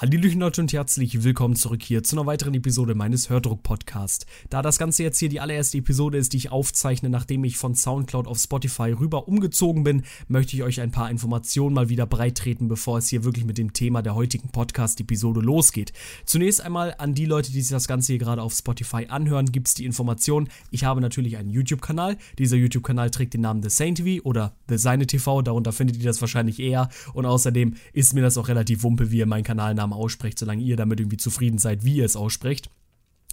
Hallöchen Leute und herzlich willkommen zurück hier zu einer weiteren Episode meines Hördruck-Podcasts. Da das Ganze jetzt hier die allererste Episode ist, die ich aufzeichne, nachdem ich von Soundcloud auf Spotify rüber umgezogen bin, möchte ich euch ein paar Informationen mal wieder breittreten, bevor es hier wirklich mit dem Thema der heutigen Podcast-Episode losgeht. Zunächst einmal an die Leute, die sich das Ganze hier gerade auf Spotify anhören, gibt es die Information, ich habe natürlich einen YouTube-Kanal. Dieser YouTube-Kanal trägt den Namen The Sane TV oder The Seine TV, darunter findet ihr das wahrscheinlich eher. Und außerdem ist mir das auch relativ wumpe, wie ihr meinen Kanalnamen Namen aussprecht, solange ihr damit irgendwie zufrieden seid, wie ihr es aussprecht.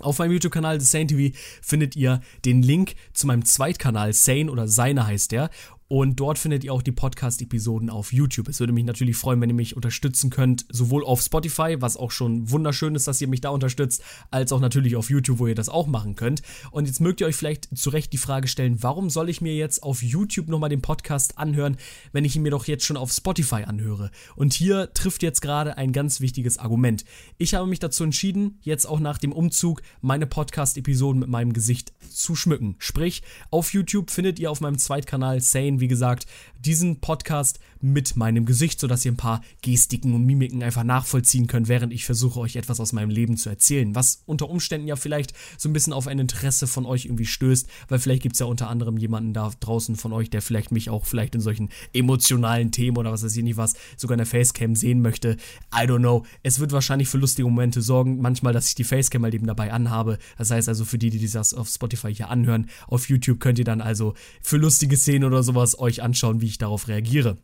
Auf meinem YouTube-Kanal The Sane TV findet ihr den Link zu meinem Zweitkanal Sane oder Seine heißt der und dort findet ihr auch die Podcast-Episoden auf YouTube. Es würde mich natürlich freuen, wenn ihr mich unterstützen könnt, sowohl auf Spotify, was auch schon wunderschön ist, dass ihr mich da unterstützt, als auch natürlich auf YouTube, wo ihr das auch machen könnt. Und jetzt mögt ihr euch vielleicht zu Recht die Frage stellen, warum soll ich mir jetzt auf YouTube nochmal den Podcast anhören, wenn ich ihn mir doch jetzt schon auf Spotify anhöre? Und hier trifft jetzt gerade ein ganz wichtiges Argument. Ich habe mich dazu entschieden, jetzt auch nach dem Umzug meine Podcast-Episoden mit meinem Gesicht zu schmücken. Sprich, auf YouTube findet ihr auf meinem Zweitkanal Sane sehen, wie gesagt, diesen Podcast mit meinem Gesicht, sodass ihr ein paar Gestiken und Mimiken einfach nachvollziehen könnt, während ich versuche, euch etwas aus meinem Leben zu erzählen, was unter Umständen ja vielleicht so ein bisschen auf ein Interesse von euch irgendwie stößt, weil vielleicht gibt es ja unter anderem jemanden da draußen von euch, der vielleicht mich auch vielleicht in solchen emotionalen Themen oder was weiß ich nicht was, sogar in der Facecam sehen möchte. I don't know. Es wird wahrscheinlich für lustige Momente sorgen, manchmal, dass ich die Facecam mal eben dabei anhabe. Das heißt also für die, die das auf Spotify hier anhören, auf YouTube könnt ihr dann also für lustige Szenen oder sowas euch anschauen, wie ich darauf reagiere.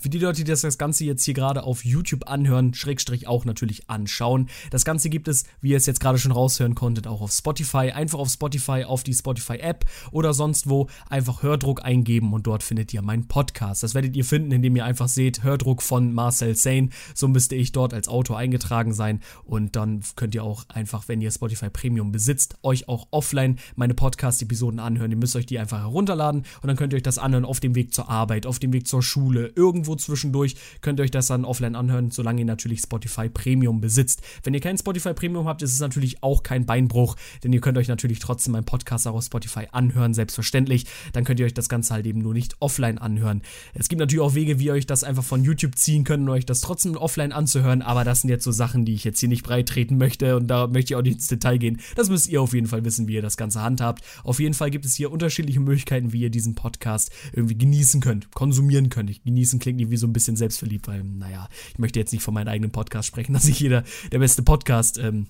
Für die Leute, die das Ganze jetzt hier gerade auf YouTube anhören, Schrägstrich auch natürlich anschauen. Das Ganze gibt es, wie ihr es jetzt gerade schon raushören konntet, auch auf Spotify. Einfach auf Spotify, auf die Spotify-App oder sonst wo einfach Hördruck eingeben und dort findet ihr meinen Podcast. Das werdet ihr finden, indem ihr einfach seht, Hördruck von Marcel Sane. So müsste ich dort als Autor eingetragen sein und dann könnt ihr auch einfach, wenn ihr Spotify Premium besitzt, euch auch offline meine Podcast-Episoden anhören. Ihr müsst euch die einfach herunterladen und dann könnt ihr euch das anhören auf dem Weg zur Arbeit, auf dem Weg zur Schule, irgendwo irgendwo zwischendurch könnt ihr euch das dann offline anhören, solange ihr natürlich Spotify Premium besitzt. Wenn ihr kein Spotify Premium habt, ist es natürlich auch kein Beinbruch, denn ihr könnt euch natürlich trotzdem meinen Podcast auch auf Spotify anhören, selbstverständlich. Dann könnt ihr euch das Ganze halt eben nur nicht offline anhören. Es gibt natürlich auch Wege, wie ihr euch das einfach von YouTube ziehen könnt und euch das trotzdem offline anzuhören, aber das sind jetzt so Sachen, die ich jetzt hier nicht breit treten möchte und da möchte ich auch nicht ins Detail gehen. Das müsst ihr auf jeden Fall wissen, wie ihr das Ganze handhabt. Auf jeden Fall gibt es hier unterschiedliche Möglichkeiten, wie ihr diesen Podcast irgendwie genießen könnt, konsumieren könnt. Genießen klingt irgendwie so ein bisschen selbstverliebt, weil, naja, ich möchte jetzt nicht von meinem eigenen Podcast sprechen, dass ich jeder der beste Podcast ähm,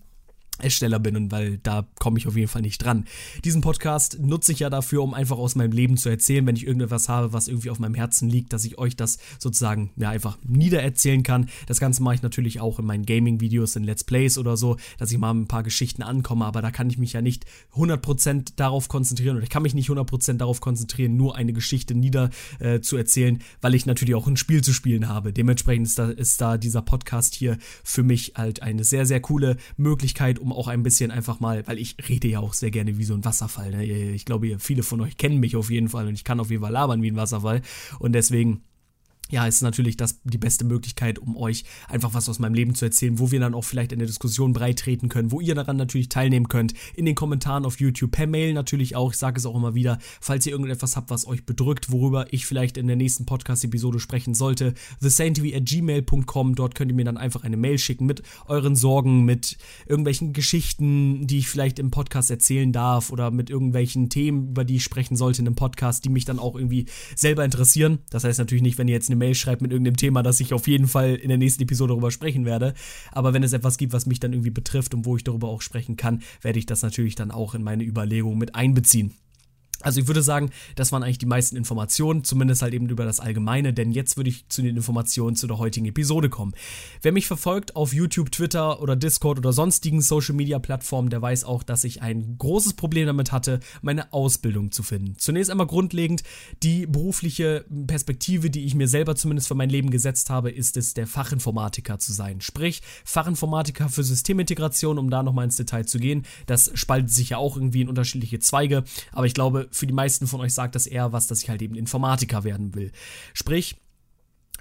Ersteller bin und weil da komme ich auf jeden Fall nicht dran. Diesen Podcast nutze ich ja dafür, um einfach aus meinem Leben zu erzählen, wenn ich irgendetwas habe, was irgendwie auf meinem Herzen liegt, dass ich euch das sozusagen ja einfach niedererzählen kann. Das Ganze mache ich natürlich auch in meinen Gaming-Videos, in Let's Plays oder so, dass ich mal ein paar Geschichten ankomme, aber da kann ich mich ja nicht 100% darauf konzentrieren oder ich kann mich nicht 100% darauf konzentrieren, nur eine Geschichte nieder äh, zu erzählen, weil ich natürlich auch ein Spiel zu spielen habe. Dementsprechend ist da, ist da dieser Podcast hier für mich halt eine sehr, sehr coole Möglichkeit, um um auch ein bisschen einfach mal, weil ich rede ja auch sehr gerne wie so ein Wasserfall. Ne? Ich glaube, viele von euch kennen mich auf jeden Fall und ich kann auf jeden Fall labern wie ein Wasserfall. Und deswegen ja, ist natürlich das die beste Möglichkeit, um euch einfach was aus meinem Leben zu erzählen, wo wir dann auch vielleicht in der Diskussion breit treten können, wo ihr daran natürlich teilnehmen könnt, in den Kommentaren auf YouTube, per Mail natürlich auch, ich sage es auch immer wieder, falls ihr irgendetwas habt, was euch bedrückt, worüber ich vielleicht in der nächsten Podcast-Episode sprechen sollte, thesaintv@gmail.com, dort könnt ihr mir dann einfach eine Mail schicken mit euren Sorgen, mit irgendwelchen Geschichten, die ich vielleicht im Podcast erzählen darf oder mit irgendwelchen Themen, über die ich sprechen sollte in einem Podcast, die mich dann auch irgendwie selber interessieren. Das heißt natürlich nicht, wenn ihr jetzt eine Mail schreibt mit irgendeinem Thema, das ich auf jeden Fall in der nächsten Episode darüber sprechen werde. Aber wenn es etwas gibt, was mich dann irgendwie betrifft und wo ich darüber auch sprechen kann, werde ich das natürlich dann auch in meine Überlegungen mit einbeziehen. Also ich würde sagen, das waren eigentlich die meisten Informationen, zumindest halt eben über das Allgemeine, denn jetzt würde ich zu den Informationen zu der heutigen Episode kommen. Wer mich verfolgt auf YouTube, Twitter oder Discord oder sonstigen Social Media Plattformen, der weiß auch, dass ich ein großes Problem damit hatte, meine Ausbildung zu finden. Zunächst einmal grundlegend, die berufliche Perspektive, die ich mir selber zumindest für mein Leben gesetzt habe, ist es, der Fachinformatiker zu sein. Sprich, Fachinformatiker für Systemintegration, um da nochmal ins Detail zu gehen. Das spaltet sich ja auch irgendwie in unterschiedliche Zweige, aber ich glaube, für die meisten von euch sagt das eher was, dass ich halt eben Informatiker werden will. Sprich,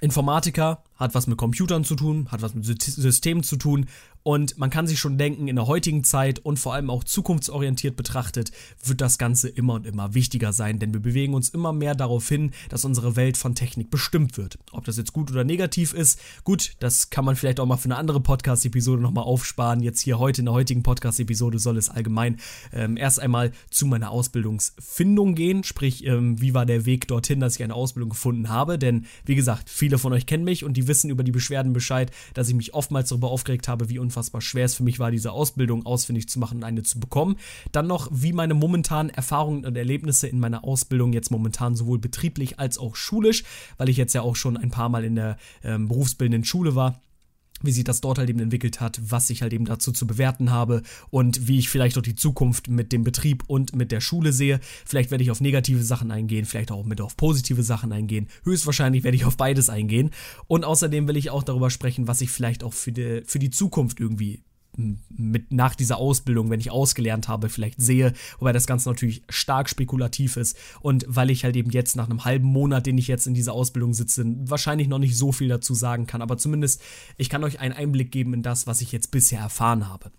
Informatiker hat was mit Computern zu tun, hat was mit Systemen zu tun und man kann sich schon denken, in der heutigen Zeit und vor allem auch zukunftsorientiert betrachtet, wird das Ganze immer und immer wichtiger sein, denn wir bewegen uns immer mehr darauf hin, dass unsere Welt von Technik bestimmt wird. Ob das jetzt gut oder negativ ist, gut, das kann man vielleicht auch mal für eine andere Podcast-Episode nochmal aufsparen. Jetzt hier heute in der heutigen Podcast-Episode soll es allgemein ähm, erst einmal zu meiner Ausbildungsfindung gehen, sprich, ähm, wie war der Weg dorthin, dass ich eine Ausbildung gefunden habe, denn wie gesagt, viele von euch kennen mich und die wissen über die Beschwerden Bescheid, dass ich mich oftmals darüber aufgeregt habe, wie unfassbar schwer es für mich war, diese Ausbildung ausfindig zu machen und eine zu bekommen. Dann noch, wie meine momentanen Erfahrungen und Erlebnisse in meiner Ausbildung jetzt momentan sowohl betrieblich als auch schulisch, weil ich jetzt ja auch schon ein paar Mal in der ähm, berufsbildenden Schule war wie sich das dort halt eben entwickelt hat, was ich halt eben dazu zu bewerten habe und wie ich vielleicht auch die Zukunft mit dem Betrieb und mit der Schule sehe. Vielleicht werde ich auf negative Sachen eingehen, vielleicht auch mit auf positive Sachen eingehen. Höchstwahrscheinlich werde ich auf beides eingehen. Und außerdem will ich auch darüber sprechen, was ich vielleicht auch für die, für die Zukunft irgendwie mit nach dieser Ausbildung, wenn ich ausgelernt habe, vielleicht sehe, wobei das Ganze natürlich stark spekulativ ist und weil ich halt eben jetzt nach einem halben Monat, den ich jetzt in dieser Ausbildung sitze, wahrscheinlich noch nicht so viel dazu sagen kann, aber zumindest ich kann euch einen Einblick geben in das, was ich jetzt bisher erfahren habe.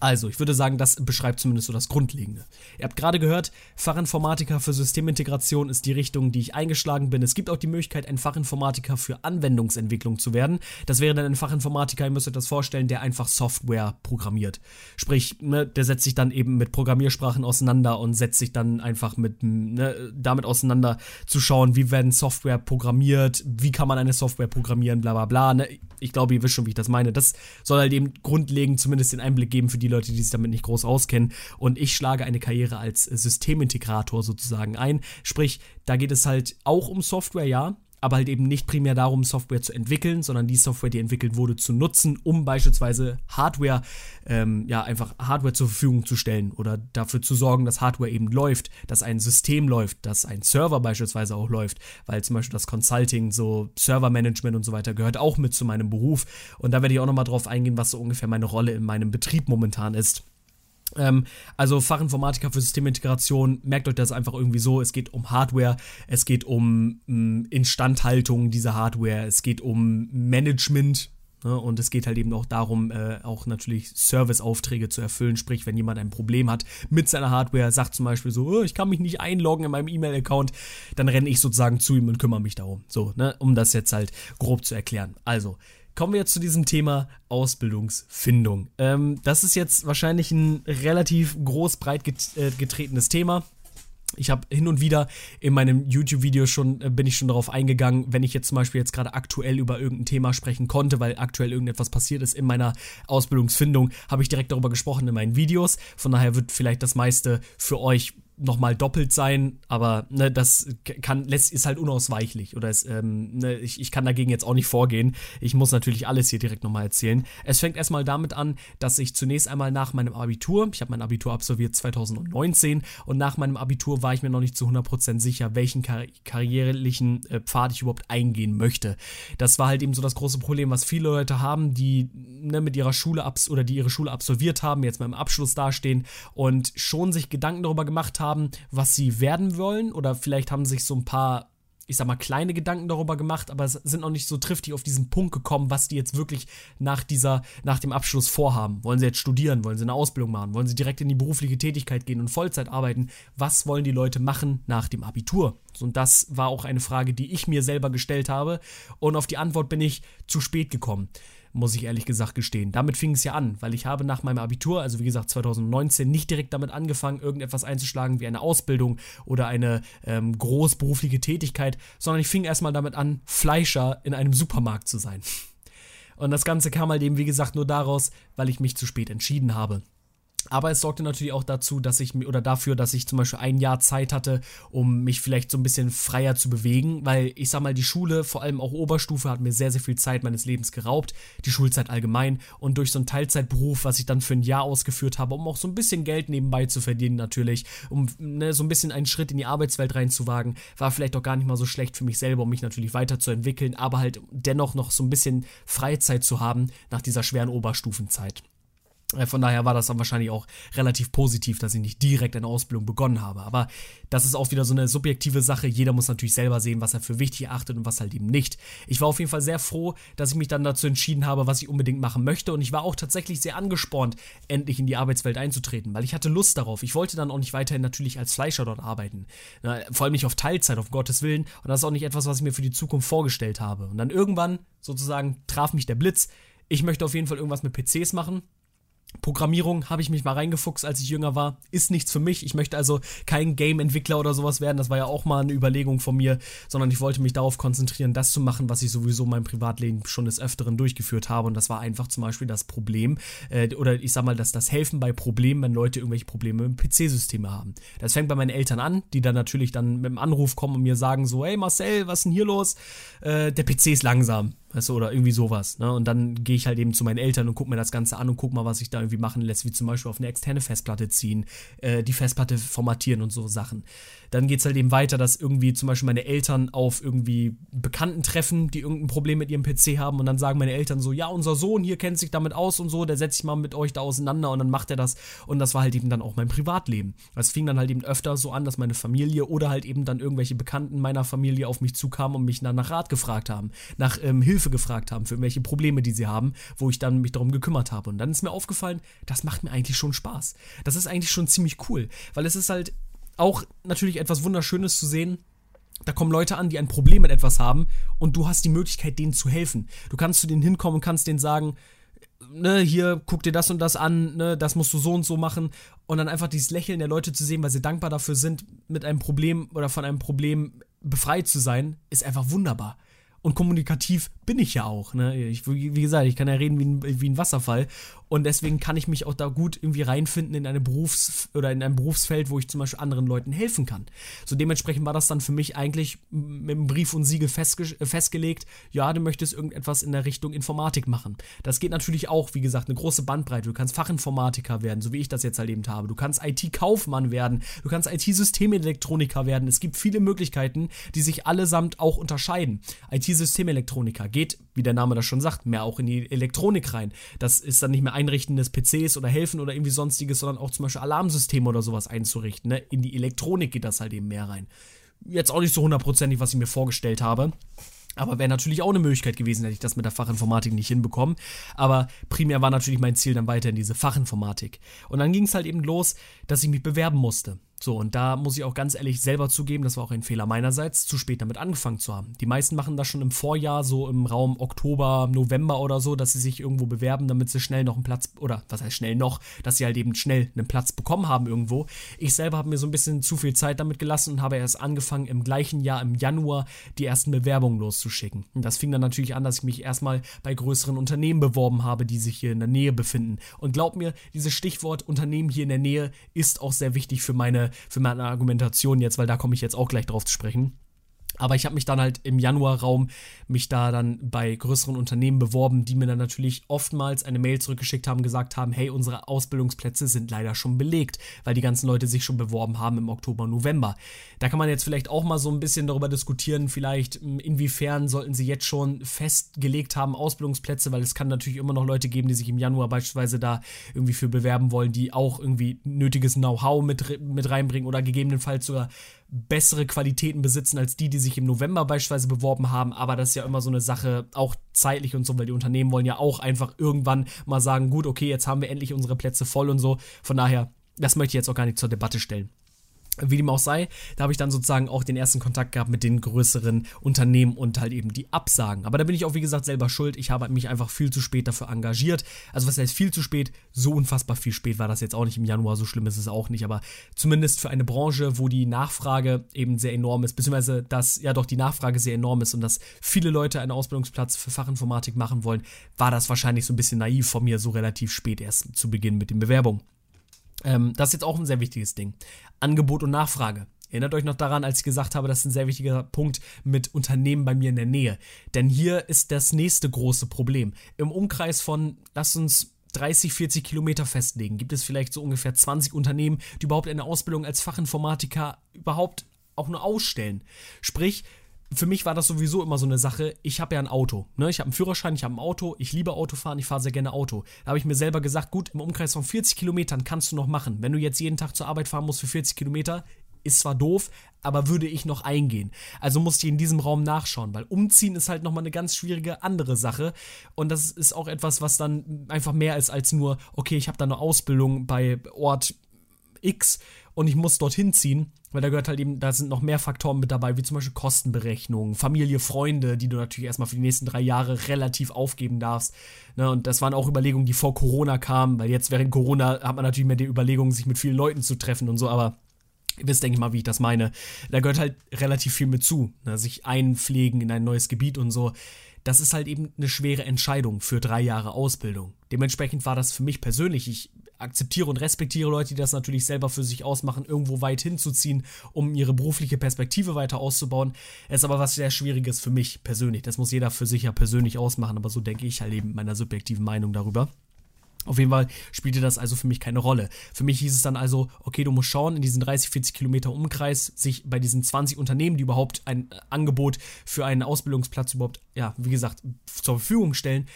Also, ich würde sagen, das beschreibt zumindest so das Grundlegende. Ihr habt gerade gehört, Fachinformatiker für Systemintegration ist die Richtung, die ich eingeschlagen bin. Es gibt auch die Möglichkeit, ein Fachinformatiker für Anwendungsentwicklung zu werden. Das wäre dann ein Fachinformatiker, ihr müsst euch das vorstellen, der einfach Software programmiert. Sprich, ne, der setzt sich dann eben mit Programmiersprachen auseinander und setzt sich dann einfach mit, ne, damit auseinander zu schauen, wie werden Software programmiert, wie kann man eine Software programmieren, bla bla bla. Ne? Ich glaube, ihr wisst schon, wie ich das meine. Das soll halt eben grundlegend zumindest den Einblick geben für die Leute, die sich damit nicht groß auskennen. Und ich schlage eine Karriere als Systemintegrator sozusagen ein. Sprich, da geht es halt auch um Software, ja, aber halt eben nicht primär darum, Software zu entwickeln, sondern die Software, die entwickelt wurde, zu nutzen, um beispielsweise Hardware, ähm, ja, einfach Hardware zur Verfügung zu stellen oder dafür zu sorgen, dass Hardware eben läuft, dass ein System läuft, dass ein Server beispielsweise auch läuft, weil zum Beispiel das Consulting, so Servermanagement und so weiter gehört auch mit zu meinem Beruf. Und da werde ich auch nochmal drauf eingehen, was so ungefähr meine Rolle in meinem Betrieb momentan ist. Ähm, also Fachinformatiker für Systemintegration, merkt euch das einfach irgendwie so, es geht um Hardware, es geht um mh, mm, Instandhaltung dieser Hardware, es geht um Management, ne, und es geht halt eben auch darum, äh, auch natürlich Serviceaufträge zu erfüllen. Sprich, wenn jemand ein Problem hat mit seiner Hardware, sagt zum Beispiel so, oh, ich kann mich nicht einloggen in meinem E-Mail-Account, dann renne ich sozusagen zu ihm und kümmere mich darum. So, ne, um das jetzt halt grob zu erklären. Also, Kommen wir jetzt zu diesem Thema Ausbildungsfindung. Ähm, das ist jetzt wahrscheinlich ein relativ groß breit äh, getretenes Thema. Ich habe hin und wieder in meinem YouTube-Video schon, äh, bin ich schon darauf eingegangen, wenn ich jetzt zum Beispiel jetzt gerade aktuell über irgendein Thema sprechen konnte, weil aktuell irgendetwas passiert ist in meiner Ausbildungsfindung, habe ich direkt darüber gesprochen in meinen Videos. Von daher wird vielleicht das meiste für euch nochmal doppelt sein, aber ne, das kann, ist halt unausweichlich oder ist, ähm, ne, ich, ich kann dagegen jetzt auch nicht vorgehen. Ich muss natürlich alles hier direkt nochmal erzählen. Es fängt erstmal damit an, dass ich zunächst einmal nach meinem Abitur, ich habe mein Abitur absolviert 2019 und nach meinem Abitur war ich mir noch nicht zu 100% sicher, welchen kar karrierlichen äh, Pfad ich überhaupt eingehen möchte. Das war halt eben so das große Problem, was viele Leute haben, die ne, mit ihrer Schule abs oder die ihre Schule absolviert haben, jetzt mit dem Abschluss dastehen und schon sich Gedanken darüber gemacht haben, haben, was sie werden wollen oder vielleicht haben sich so ein paar ich sag mal, kleine Gedanken darüber gemacht, aber sind noch nicht so triftig auf diesen Punkt gekommen, was die jetzt wirklich nach dieser, nach dem Abschluss vorhaben. Wollen sie jetzt studieren? Wollen sie eine Ausbildung machen? Wollen sie direkt in die berufliche Tätigkeit gehen und Vollzeit arbeiten? Was wollen die Leute machen nach dem Abitur? Und das war auch eine Frage, die ich mir selber gestellt habe. Und auf die Antwort bin ich zu spät gekommen muss ich ehrlich gesagt gestehen. Damit fing es ja an, weil ich habe nach meinem Abitur, also wie gesagt 2019, nicht direkt damit angefangen, irgendetwas einzuschlagen wie eine Ausbildung oder eine ähm, großberufliche Tätigkeit, sondern ich fing erstmal damit an, Fleischer in einem Supermarkt zu sein. Und das Ganze kam halt eben, wie gesagt, nur daraus, weil ich mich zu spät entschieden habe. Aber es sorgte natürlich auch dazu, dass ich oder dafür, dass ich zum Beispiel ein Jahr Zeit hatte, um mich vielleicht so ein bisschen freier zu bewegen, weil ich sag mal, die Schule, vor allem auch Oberstufe, hat mir sehr, sehr viel Zeit meines Lebens geraubt, die Schulzeit allgemein. Und durch so einen Teilzeitberuf, was ich dann für ein Jahr ausgeführt habe, um auch so ein bisschen Geld nebenbei zu verdienen, natürlich, um ne, so ein bisschen einen Schritt in die Arbeitswelt reinzuwagen, war vielleicht auch gar nicht mal so schlecht für mich selber, um mich natürlich weiterzuentwickeln, aber halt dennoch noch so ein bisschen Freizeit zu haben nach dieser schweren Oberstufenzeit. Äh, von daher war das dann wahrscheinlich auch relativ positiv, dass ich nicht direkt eine Ausbildung begonnen habe. Aber das ist auch wieder so eine subjektive Sache. Jeder muss natürlich selber sehen, was er für wichtig achtet und was halt eben nicht. Ich war auf jeden Fall sehr froh, dass ich mich dann dazu entschieden habe, was ich unbedingt machen möchte. Und ich war auch tatsächlich sehr angespornt, endlich in die Arbeitswelt einzutreten, weil ich hatte Lust darauf. Ich wollte dann auch nicht weiterhin natürlich als Fleischer dort arbeiten. Vor allem nicht auf Teilzeit, auf Gottes Willen. Und das ist auch nicht etwas, was ich mir für die Zukunft vorgestellt habe. Und dann irgendwann sozusagen traf mich der Blitz. Ich möchte auf jeden Fall irgendwas mit PCs machen. Programmierung habe ich mich mal reingefuchst, als ich jünger war. Ist nichts für mich. Ich möchte also kein Game-Entwickler oder sowas werden. Das war ja auch mal eine Überlegung von mir, sondern ich wollte mich darauf konzentrieren, das zu machen, was ich sowieso in meinem Privatleben schon des Öfteren durchgeführt habe. Und das war einfach zum Beispiel das Problem, äh, oder ich sag mal, dass das Helfen bei Problemen, wenn Leute irgendwelche Probleme mit dem PC-System haben. Das fängt bei meinen Eltern an, die dann natürlich dann mit dem Anruf kommen und mir sagen so, hey Marcel, was ist denn hier los? Äh, der PC ist langsam. Weißt du, oder irgendwie sowas. Ne? Und dann gehe ich halt eben zu meinen Eltern und gucke mir das Ganze an und gucke mal, was sich da irgendwie machen lässt, wie zum Beispiel auf eine externe Festplatte ziehen, äh, die Festplatte formatieren und so Sachen. Dann geht es halt eben weiter, dass irgendwie zum Beispiel meine Eltern auf irgendwie Bekannten treffen, die irgendein Problem mit ihrem PC haben und dann sagen meine Eltern so, ja, unser Sohn hier kennt sich damit aus und so, der setzt sich mal mit euch da auseinander und dann macht er das. Und das war halt eben dann auch mein Privatleben. Es fing dann halt eben öfter so an, dass meine Familie oder halt eben dann irgendwelche Bekannten meiner Familie auf mich zukamen und mich dann nach Rat gefragt haben, nach ähm, Hilfe Hilfe gefragt haben für irgendwelche Probleme, die sie haben, wo ich dann mich darum gekümmert habe. Und dann ist mir aufgefallen, das macht mir eigentlich schon Spaß. Das ist eigentlich schon ziemlich cool, weil es ist halt auch natürlich etwas Wunderschönes zu sehen, da kommen Leute an, die ein Problem mit etwas haben und du hast die Möglichkeit, denen zu helfen. Du kannst zu denen hinkommen und kannst denen sagen, ne, hier, guck dir das und das an, ne, das musst du so und so machen. Und dann einfach dieses Lächeln der Leute zu sehen, weil sie dankbar dafür sind, mit einem Problem oder von einem Problem befreit zu sein, ist einfach wunderbar. Und kommunikativ bin ich ja auch. Ne? Ich, wie gesagt, ich kann ja reden wie ein, wie ein Wasserfall. Und deswegen kann ich mich auch da gut irgendwie reinfinden in eine Berufs- oder in ein Berufsfeld, wo ich zum Beispiel anderen Leuten helfen kann. So dementsprechend war das dann für mich eigentlich mit einem Brief und Siegel festge festgelegt, ja, du möchtest irgendetwas in der Richtung Informatik machen. Das geht natürlich auch, wie gesagt, eine große Bandbreite. Du kannst Fachinformatiker werden, so wie ich das jetzt erlebt habe. Du kannst IT-Kaufmann werden, du kannst IT-Systemelektroniker werden. Es gibt viele Möglichkeiten, die sich allesamt auch unterscheiden. IT-Systemelektroniker geht, wie der Name das schon sagt, mehr auch in die Elektronik rein. Das ist dann nicht mehr Einrichten des PCs oder helfen oder irgendwie sonstiges, sondern auch zum Beispiel Alarmsysteme oder sowas einzurichten. Ne? In die Elektronik geht das halt eben mehr rein. Jetzt auch nicht so hundertprozentig, was ich mir vorgestellt habe. Aber wäre natürlich auch eine Möglichkeit gewesen, hätte ich das mit der Fachinformatik nicht hinbekommen. Aber primär war natürlich mein Ziel dann weiter in diese Fachinformatik. Und dann ging es halt eben los, dass ich mich bewerben musste. So, und da muss ich auch ganz ehrlich selber zugeben, das war auch ein Fehler meinerseits, zu spät damit angefangen zu haben. Die meisten machen das schon im Vorjahr, so im Raum Oktober, November oder so, dass sie sich irgendwo bewerben, damit sie schnell noch einen Platz, oder was heißt schnell noch, dass sie halt eben schnell einen Platz bekommen haben irgendwo. Ich selber habe mir so ein bisschen zu viel Zeit damit gelassen und habe erst angefangen, im gleichen Jahr, im Januar, die ersten Bewerbungen loszuschicken. Und das fing dann natürlich an, dass ich mich erstmal bei größeren Unternehmen beworben habe, die sich hier in der Nähe befinden. Und glaub mir, dieses Stichwort Unternehmen hier in der Nähe ist auch sehr wichtig für meine für meine Argumentation jetzt, weil da komme ich jetzt auch gleich drauf zu sprechen. Aber ich habe mich dann halt im Januarraum mich da dann bei größeren Unternehmen beworben, die mir dann natürlich oftmals eine Mail zurückgeschickt haben, gesagt haben, hey, unsere Ausbildungsplätze sind leider schon belegt, weil die ganzen Leute sich schon beworben haben im Oktober, November. Da kann man jetzt vielleicht auch mal so ein bisschen darüber diskutieren, vielleicht inwiefern sollten sie jetzt schon festgelegt haben Ausbildungsplätze, weil es kann natürlich immer noch Leute geben, die sich im Januar beispielsweise da irgendwie für bewerben wollen, die auch irgendwie nötiges Know-how mit, mit reinbringen oder gegebenenfalls sogar bessere Qualitäten besitzen als die, die sich im November beispielsweise beworben haben. Aber das ist ja immer so eine Sache, auch zeitlich und so, weil die Unternehmen wollen ja auch einfach irgendwann mal sagen, gut, okay, jetzt haben wir endlich unsere Plätze voll und so. Von daher, das möchte ich jetzt auch gar nicht zur Debatte stellen. Wie dem auch sei, da habe ich dann sozusagen auch den ersten Kontakt gehabt mit den größeren Unternehmen und halt eben die Absagen. Aber da bin ich auch, wie gesagt, selber schuld. Ich habe mich einfach viel zu spät dafür engagiert. Also, was heißt viel zu spät? So unfassbar viel spät war das jetzt auch nicht im Januar. So schlimm ist es auch nicht. Aber zumindest für eine Branche, wo die Nachfrage eben sehr enorm ist, beziehungsweise dass ja doch die Nachfrage sehr enorm ist und dass viele Leute einen Ausbildungsplatz für Fachinformatik machen wollen, war das wahrscheinlich so ein bisschen naiv von mir, so relativ spät erst zu Beginn mit den Bewerbungen. Ähm, das ist jetzt auch ein sehr wichtiges Ding. Angebot und Nachfrage. Erinnert euch noch daran, als ich gesagt habe, das ist ein sehr wichtiger Punkt mit Unternehmen bei mir in der Nähe. Denn hier ist das nächste große Problem. Im Umkreis von, lasst uns 30, 40 Kilometer festlegen, gibt es vielleicht so ungefähr 20 Unternehmen, die überhaupt eine Ausbildung als Fachinformatiker überhaupt auch nur ausstellen. Sprich, für mich war das sowieso immer so eine Sache. Ich habe ja ein Auto. Ne? Ich habe einen Führerschein, ich habe ein Auto, ich liebe Autofahren, ich fahre sehr gerne Auto. Da habe ich mir selber gesagt, gut, im Umkreis von 40 Kilometern kannst du noch machen. Wenn du jetzt jeden Tag zur Arbeit fahren musst für 40 Kilometer, ist zwar doof, aber würde ich noch eingehen. Also musste ich in diesem Raum nachschauen, weil umziehen ist halt nochmal eine ganz schwierige andere Sache. Und das ist auch etwas, was dann einfach mehr ist als nur, okay, ich habe da eine Ausbildung bei Ort X und ich muss dorthin ziehen, weil da gehört halt eben, da sind noch mehr Faktoren mit dabei, wie zum Beispiel Kostenberechnung, Familie, Freunde, die du natürlich erstmal für die nächsten drei Jahre relativ aufgeben darfst. Ne, und das waren auch Überlegungen, die vor Corona kamen, weil jetzt während Corona hat man natürlich mehr die Überlegungen, sich mit vielen Leuten zu treffen und so, aber ihr wisst, denke ich mal, wie ich das meine. Da gehört halt relativ viel mit zu, ne, sich einpflegen in ein neues Gebiet und so das ist halt eben eine schwere Entscheidung für drei Jahre Ausbildung. Dementsprechend war das für mich persönlich, ich akzeptiere und respektiere Leute, die das natürlich selber für sich ausmachen, irgendwo weit hinzuziehen, um ihre berufliche Perspektive weiter auszubauen. Ist aber was sehr Schwieriges für mich persönlich. Das muss jeder für sich ja persönlich ausmachen, aber so denke ich halt eben meiner subjektiven Meinung darüber. Auf jeden Fall spielte das also für mich keine Rolle. Für mich hieß es dann also, okay, du musst schauen, in diesen 30, 40 Kilometer Umkreis, sich bei diesen 20 Unternehmen, die überhaupt ein Angebot für einen Ausbildungsplatz überhaupt, ja, wie gesagt, zur Verfügung stellen,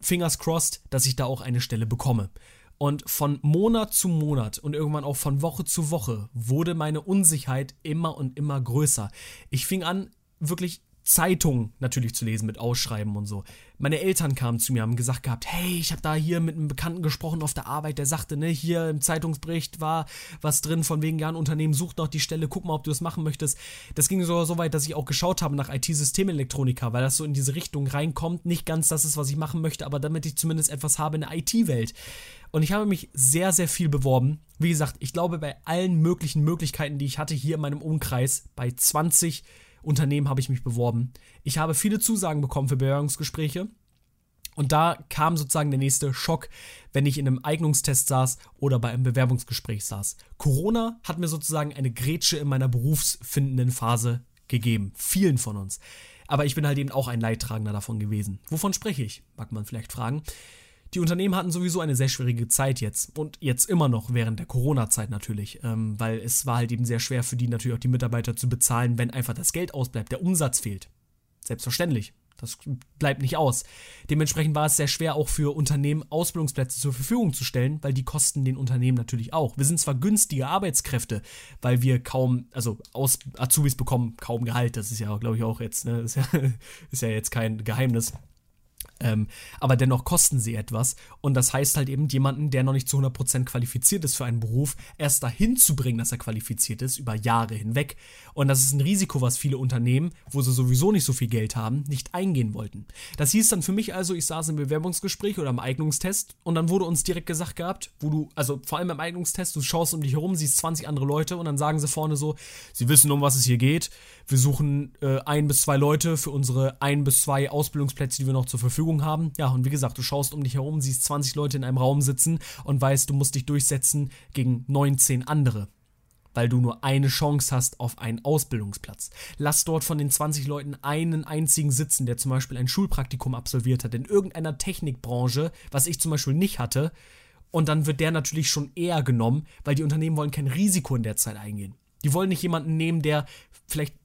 fingers crossed, dass ich da auch eine Stelle bekomme. Und von Monat zu Monat und irgendwann auch von Woche zu Woche wurde meine Unsicherheit immer und immer größer. Ich fing an, wirklich Zeitungen natürlich zu lesen mit Ausschreiben und so. Meine Eltern kamen zu mir, haben gesagt gehabt, hey, ich habe da hier mit einem Bekannten gesprochen auf der Arbeit, der sagte, ne, hier im Zeitungsbericht war was drin von wegen, ja, ein Unternehmen sucht noch die Stelle, guck mal, ob du das machen möchtest. Das ging sogar so weit, dass ich auch geschaut habe nach IT-Systemelektroniker, weil das so in diese Richtung reinkommt. Nicht ganz das ist, was ich machen möchte, aber damit ich zumindest etwas habe in der IT-Welt. Und ich habe mich sehr, sehr viel beworben. Wie gesagt, ich glaube, bei allen möglichen Möglichkeiten, die ich hatte hier in meinem Umkreis, bei 20 Unternehmen habe ich mich beworben. Ich habe viele Zusagen bekommen für Bewerbungsgespräche. Und da kam sozusagen der nächste Schock, wenn ich in einem Eignungstest saß oder bei einem Bewerbungsgespräch saß. Corona hat mir sozusagen eine Grätsche in meiner berufsfindenden Phase gegeben. Vielen von uns. Aber ich bin halt eben auch ein Leidtragender davon gewesen. Wovon spreche ich? Mag man vielleicht fragen. Die Unternehmen hatten sowieso eine sehr schwierige Zeit jetzt und jetzt immer noch während der Corona-Zeit natürlich, ähm, weil es war halt eben sehr schwer für die natürlich auch die Mitarbeiter zu bezahlen, wenn einfach das Geld ausbleibt, der Umsatz fehlt. Selbstverständlich. Das bleibt nicht aus. Dementsprechend war es sehr schwer, auch für Unternehmen Ausbildungsplätze zur Verfügung zu stellen, weil die kosten den Unternehmen natürlich auch. Wir sind zwar günstige Arbeitskräfte, weil wir kaum, also aus Azubis bekommen kaum Gehalt. Das ist ja, glaube ich, auch jetzt, ne, ist ja, ist ja jetzt kein Geheimnis. Ähm, aber dennoch kosten sie etwas. Und das heißt halt eben, jemanden, der noch nicht zu 100% qualifiziert ist für einen Beruf, erst dahin zu bringen, dass er qualifiziert ist, über Jahre hinweg. Und das ist ein Risiko, was viele Unternehmen, wo sie sowieso nicht so viel Geld haben, nicht eingehen wollten. Das hieß dann für mich also, ich saß im Bewerbungsgespräch oder im Eignungstest und dann wurde uns direkt gesagt gehabt, wo du, also vor allem im Eignungstest, du schaust um dich herum, siehst 20 andere Leute und dann sagen sie vorne so, sie wissen, um was es hier geht. Wir suchen äh, ein bis zwei Leute für unsere ein bis zwei Ausbildungsplätze, die wir noch zur Verfügung Verfügung haben. Ja, und wie gesagt, du schaust um dich herum, siehst 20 Leute in einem Raum sitzen und weißt, du musst dich durchsetzen gegen 19 andere weil du nur eine Chance hast auf einen Ausbildungsplatz. Lass dort von den 20 Leuten einen einzigen sitzen, der zum Beispiel ein Schulpraktikum absolviert hat in irgendeiner Technikbranche, was ich zum Beispiel nicht hatte. Und dann wird der natürlich schon eher genommen, weil die Unternehmen wollen kein Risiko in der Zeit eingehen. Die wollen nicht jemanden nehmen, der vielleicht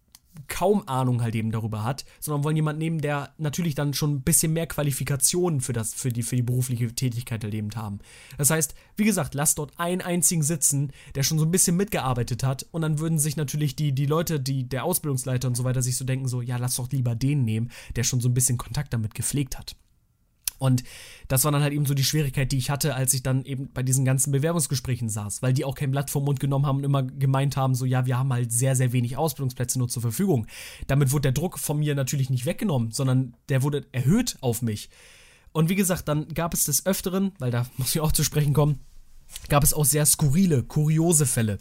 kaum Ahnung halt eben darüber hat, sondern wollen jemanden nehmen, der natürlich dann schon ein bisschen mehr Qualifikationen für, das, für, die, für die berufliche Tätigkeit halt eben haben. Das heißt, wie gesagt, lasst dort einen einzigen sitzen, der schon so ein bisschen mitgearbeitet hat und dann würden sich natürlich die, die Leute, die, der Ausbildungsleiter und so weiter sich so denken, so, ja, lass doch lieber den nehmen, der schon so ein bisschen Kontakt damit gepflegt hat. Und das war dann halt eben so die Schwierigkeit, die ich hatte, als ich dann eben bei diesen ganzen Bewerbungsgesprächen saß, weil die auch kein Blatt vom Mund genommen haben und immer gemeint haben, so ja, wir haben halt sehr, sehr wenig Ausbildungsplätze nur zur Verfügung. Damit wurde der Druck von mir natürlich nicht weggenommen, sondern der wurde erhöht auf mich. Und wie gesagt, dann gab es des Öfteren, weil da muss ich auch zu sprechen kommen, gab es auch sehr skurrile, kuriose Fälle,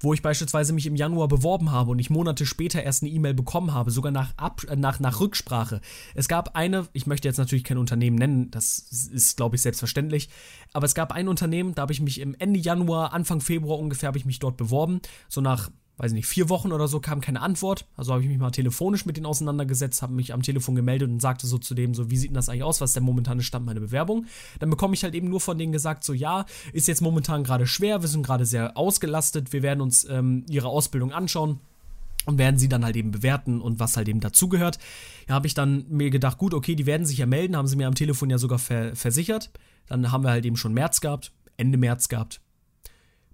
wo ich beispielsweise mich im Januar beworben habe und ich Monate später erst eine E-Mail bekommen habe, sogar nach, Ab äh, nach, nach Rücksprache. Es gab eine, ich möchte jetzt natürlich kein Unternehmen nennen, das ist, glaube ich, selbstverständlich, aber es gab ein Unternehmen, da habe ich mich im Ende Januar, Anfang Februar ungefähr, habe ich mich dort beworben, so nach weiß nicht, vier Wochen oder so kam keine Antwort. Also habe ich mich mal telefonisch mit denen auseinandergesetzt, habe mich am Telefon gemeldet und sagte so zu dem, so, wie sieht denn das eigentlich aus? Was ist der momentane Stand meiner Bewerbung? Dann bekomme ich halt eben nur von denen gesagt, so, ja, ist jetzt momentan gerade schwer, wir sind gerade sehr ausgelastet, wir werden uns ähm, ihre Ausbildung anschauen und werden sie dann halt eben bewerten und was halt eben dazugehört. Ja, habe ich dann mir gedacht, gut, okay, die werden sich ja melden, haben sie mir am Telefon ja sogar ver versichert. Dann haben wir halt eben schon März gehabt, Ende März gehabt,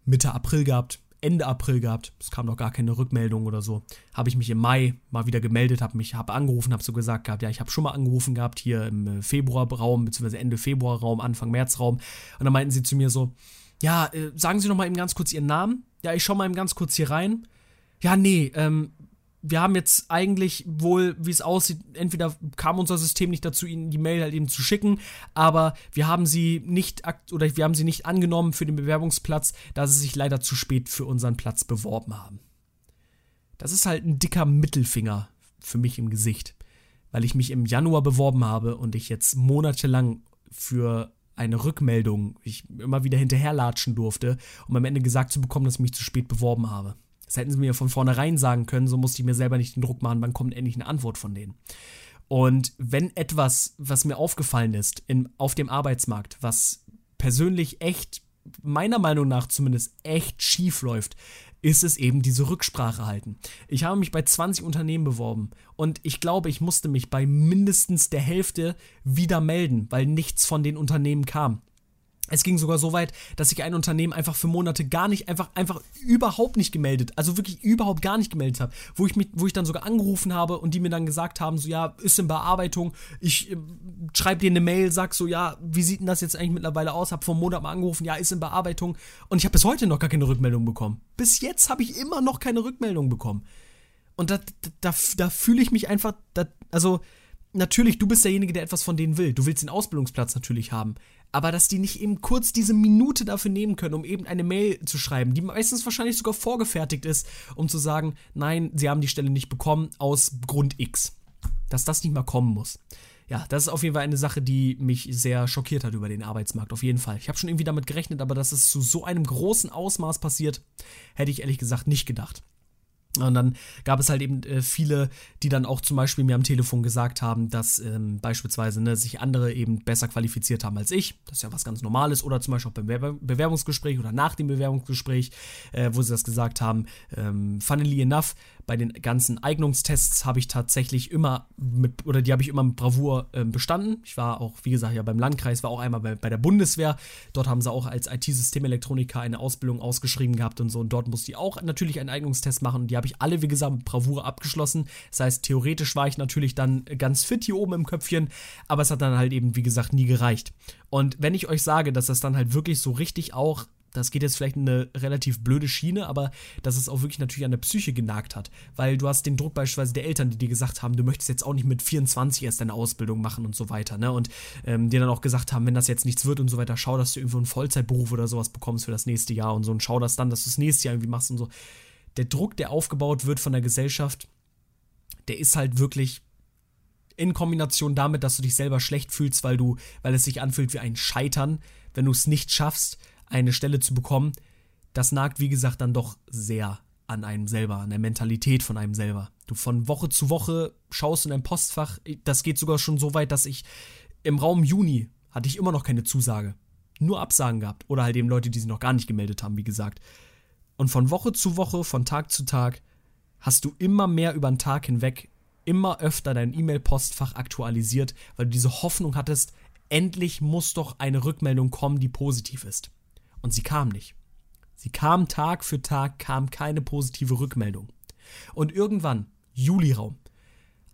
Mitte April gehabt, Ende April gehabt. Es kam noch gar keine Rückmeldung oder so. Habe ich mich im Mai mal wieder gemeldet, habe mich hab angerufen, habe so gesagt gehabt, ja, ich habe schon mal angerufen gehabt hier im äh, Februarraum beziehungsweise Ende Februarraum, Anfang Märzraum. Und dann meinten sie zu mir so, ja, äh, sagen Sie noch mal eben ganz kurz Ihren Namen. Ja, ich schaue mal eben ganz kurz hier rein ja, nee, ähm, wir haben jetzt eigentlich wohl, wie es aussieht, entweder kam unser System nicht dazu, ihnen die Mail halt eben zu schicken, aber wir haben sie nicht oder wir haben sie nicht angenommen für den Bewerbungsplatz, da sie sich leider zu spät für unseren Platz beworben haben. Das ist halt ein dicker Mittelfinger für mich im Gesicht, weil ich mich im Januar beworben habe und ich jetzt monatelang für eine Rückmeldung ich immer wieder hinterherlatschen durfte, um am Ende gesagt zu bekommen, dass ich mich zu spät beworben habe. Das hätten sie mir von vornherein sagen können, so musste ich mir selber nicht den Druck machen, wann kommt endlich eine Antwort von denen. Und wenn etwas, was mir aufgefallen ist in, auf dem Arbeitsmarkt, was persönlich echt, meiner Meinung nach zumindest echt schief läuft, ist es eben diese Rücksprache halten. Ich habe mich bei 20 Unternehmen beworben und ich glaube, ich musste mich bei mindestens der Hälfte wieder melden, weil nichts von den Unternehmen kam. Es ging sogar so weit, dass sich ein Unternehmen einfach für Monate gar nicht, einfach, einfach überhaupt nicht gemeldet, also wirklich überhaupt gar nicht gemeldet habe, wo ich mich, wo ich dann sogar angerufen habe und die mir dann gesagt haben, so ja, ist in Bearbeitung, ich äh, schreibe dir eine Mail, sag so, ja, wie sieht denn das jetzt eigentlich mittlerweile aus? Hab vor einem Monat mal angerufen, ja, ist in Bearbeitung und ich habe bis heute noch gar keine Rückmeldung bekommen. Bis jetzt habe ich immer noch keine Rückmeldung bekommen. Und da, da, da fühle ich mich einfach, da, also natürlich, du bist derjenige, der etwas von denen will. Du willst den Ausbildungsplatz natürlich haben aber dass die nicht eben kurz diese Minute dafür nehmen können, um eben eine Mail zu schreiben, die meistens wahrscheinlich sogar vorgefertigt ist, um zu sagen, nein, sie haben die Stelle nicht bekommen aus Grund X. Dass das nicht mal kommen muss. Ja, das ist auf jeden Fall eine Sache, die mich sehr schockiert hat über den Arbeitsmarkt, auf jeden Fall. Ich habe schon irgendwie damit gerechnet, aber dass es zu so einem großen Ausmaß passiert, hätte ich ehrlich gesagt nicht gedacht. Und dann gab es halt eben äh, viele, die dann auch zum Beispiel mir am Telefon gesagt haben, dass ähm, beispielsweise ne, sich andere eben besser qualifiziert haben als ich. Das ist ja was ganz Normales. Oder zum Beispiel auch beim Bewer Bewerbungsgespräch oder nach dem Bewerbungsgespräch, äh, wo sie das gesagt haben. Ähm, funnily enough, bei den ganzen Eignungstests habe ich tatsächlich immer mit, oder die habe ich immer mit Bravour äh, bestanden. Ich war auch, wie gesagt, ja beim Landkreis, war auch einmal bei, bei der Bundeswehr. Dort haben sie auch als IT-Systemelektroniker eine Ausbildung ausgeschrieben gehabt und so. Und dort musste ich auch natürlich einen Eignungstest machen. Und die habe ich alle, wie gesagt, mit Bravour abgeschlossen. Das heißt, theoretisch war ich natürlich dann ganz fit hier oben im Köpfchen, aber es hat dann halt eben, wie gesagt, nie gereicht. Und wenn ich euch sage, dass das dann halt wirklich so richtig auch das geht jetzt vielleicht in eine relativ blöde Schiene, aber dass es auch wirklich natürlich an der Psyche genagt hat. Weil du hast den Druck beispielsweise der Eltern, die dir gesagt haben, du möchtest jetzt auch nicht mit 24 erst deine Ausbildung machen und so weiter, ne? Und ähm, dir dann auch gesagt haben, wenn das jetzt nichts wird und so weiter, schau, dass du irgendwo einen Vollzeitberuf oder sowas bekommst für das nächste Jahr und so und schau das dann, dass du das nächste Jahr irgendwie machst und so. Der Druck, der aufgebaut wird von der Gesellschaft, der ist halt wirklich in Kombination damit, dass du dich selber schlecht fühlst, weil du, weil es sich anfühlt wie ein Scheitern, wenn du es nicht schaffst, eine Stelle zu bekommen, das nagt, wie gesagt, dann doch sehr an einem selber, an der Mentalität von einem selber. Du von Woche zu Woche schaust in dein Postfach, das geht sogar schon so weit, dass ich im Raum Juni hatte ich immer noch keine Zusage. Nur Absagen gehabt. Oder halt eben Leute, die sich noch gar nicht gemeldet haben, wie gesagt. Und von Woche zu Woche, von Tag zu Tag, hast du immer mehr über den Tag hinweg, immer öfter dein E-Mail-Postfach aktualisiert, weil du diese Hoffnung hattest, endlich muss doch eine Rückmeldung kommen, die positiv ist. Und sie kam nicht. Sie kam Tag für Tag, kam keine positive Rückmeldung. Und irgendwann, Juliraum,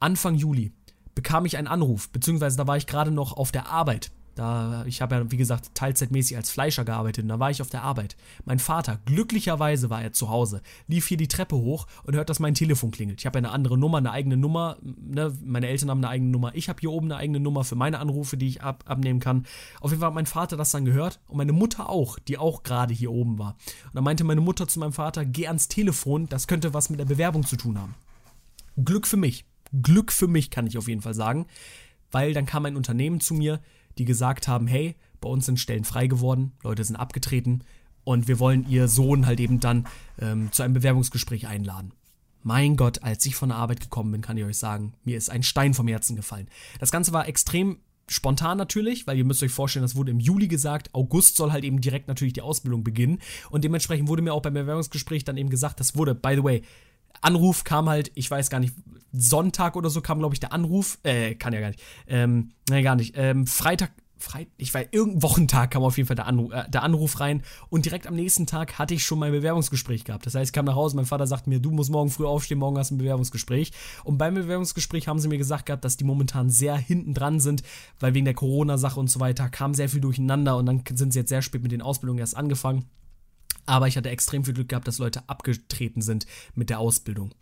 Anfang Juli, bekam ich einen Anruf, beziehungsweise da war ich gerade noch auf der Arbeit da, ich habe ja, wie gesagt, teilzeitmäßig als Fleischer gearbeitet und da war ich auf der Arbeit. Mein Vater, glücklicherweise war er zu Hause, lief hier die Treppe hoch und hört, dass mein Telefon klingelt. Ich habe eine andere Nummer, eine eigene Nummer. Ne? Meine Eltern haben eine eigene Nummer. Ich habe hier oben eine eigene Nummer für meine Anrufe, die ich ab, abnehmen kann. Auf jeden Fall hat mein Vater das dann gehört und meine Mutter auch, die auch gerade hier oben war. Und dann meinte meine Mutter zu meinem Vater, geh ans Telefon, das könnte was mit der Bewerbung zu tun haben. Glück für mich. Glück für mich, kann ich auf jeden Fall sagen. Weil dann kam ein Unternehmen zu mir, die gesagt haben, hey, bei uns sind Stellen frei geworden, Leute sind abgetreten und wir wollen ihr Sohn halt eben dann ähm, zu einem Bewerbungsgespräch einladen. Mein Gott, als ich von der Arbeit gekommen bin, kann ich euch sagen, mir ist ein Stein vom Herzen gefallen. Das Ganze war extrem spontan natürlich, weil ihr müsst euch vorstellen, das wurde im Juli gesagt, August soll halt eben direkt natürlich die Ausbildung beginnen und dementsprechend wurde mir auch beim Bewerbungsgespräch dann eben gesagt, das wurde, by the way, Anruf kam halt, ich weiß gar nicht, Sonntag oder so kam, glaube ich, der Anruf. Äh, kann ja gar nicht. Ähm, nee, gar nicht. Ähm, Freitag, Freit ich weiß, irgendein Wochentag kam auf jeden Fall der Anruf, äh, der Anruf rein und direkt am nächsten Tag hatte ich schon mein Bewerbungsgespräch gehabt. Das heißt, ich kam nach Hause, mein Vater sagt mir, du musst morgen früh aufstehen, morgen hast du ein Bewerbungsgespräch. Und beim Bewerbungsgespräch haben sie mir gesagt gehabt, dass die momentan sehr hinten dran sind, weil wegen der Corona-Sache und so weiter kam sehr viel durcheinander und dann sind sie jetzt sehr spät mit den Ausbildungen erst angefangen. Aber ich hatte extrem viel Glück gehabt, dass Leute abgetreten sind mit der Ausbildung.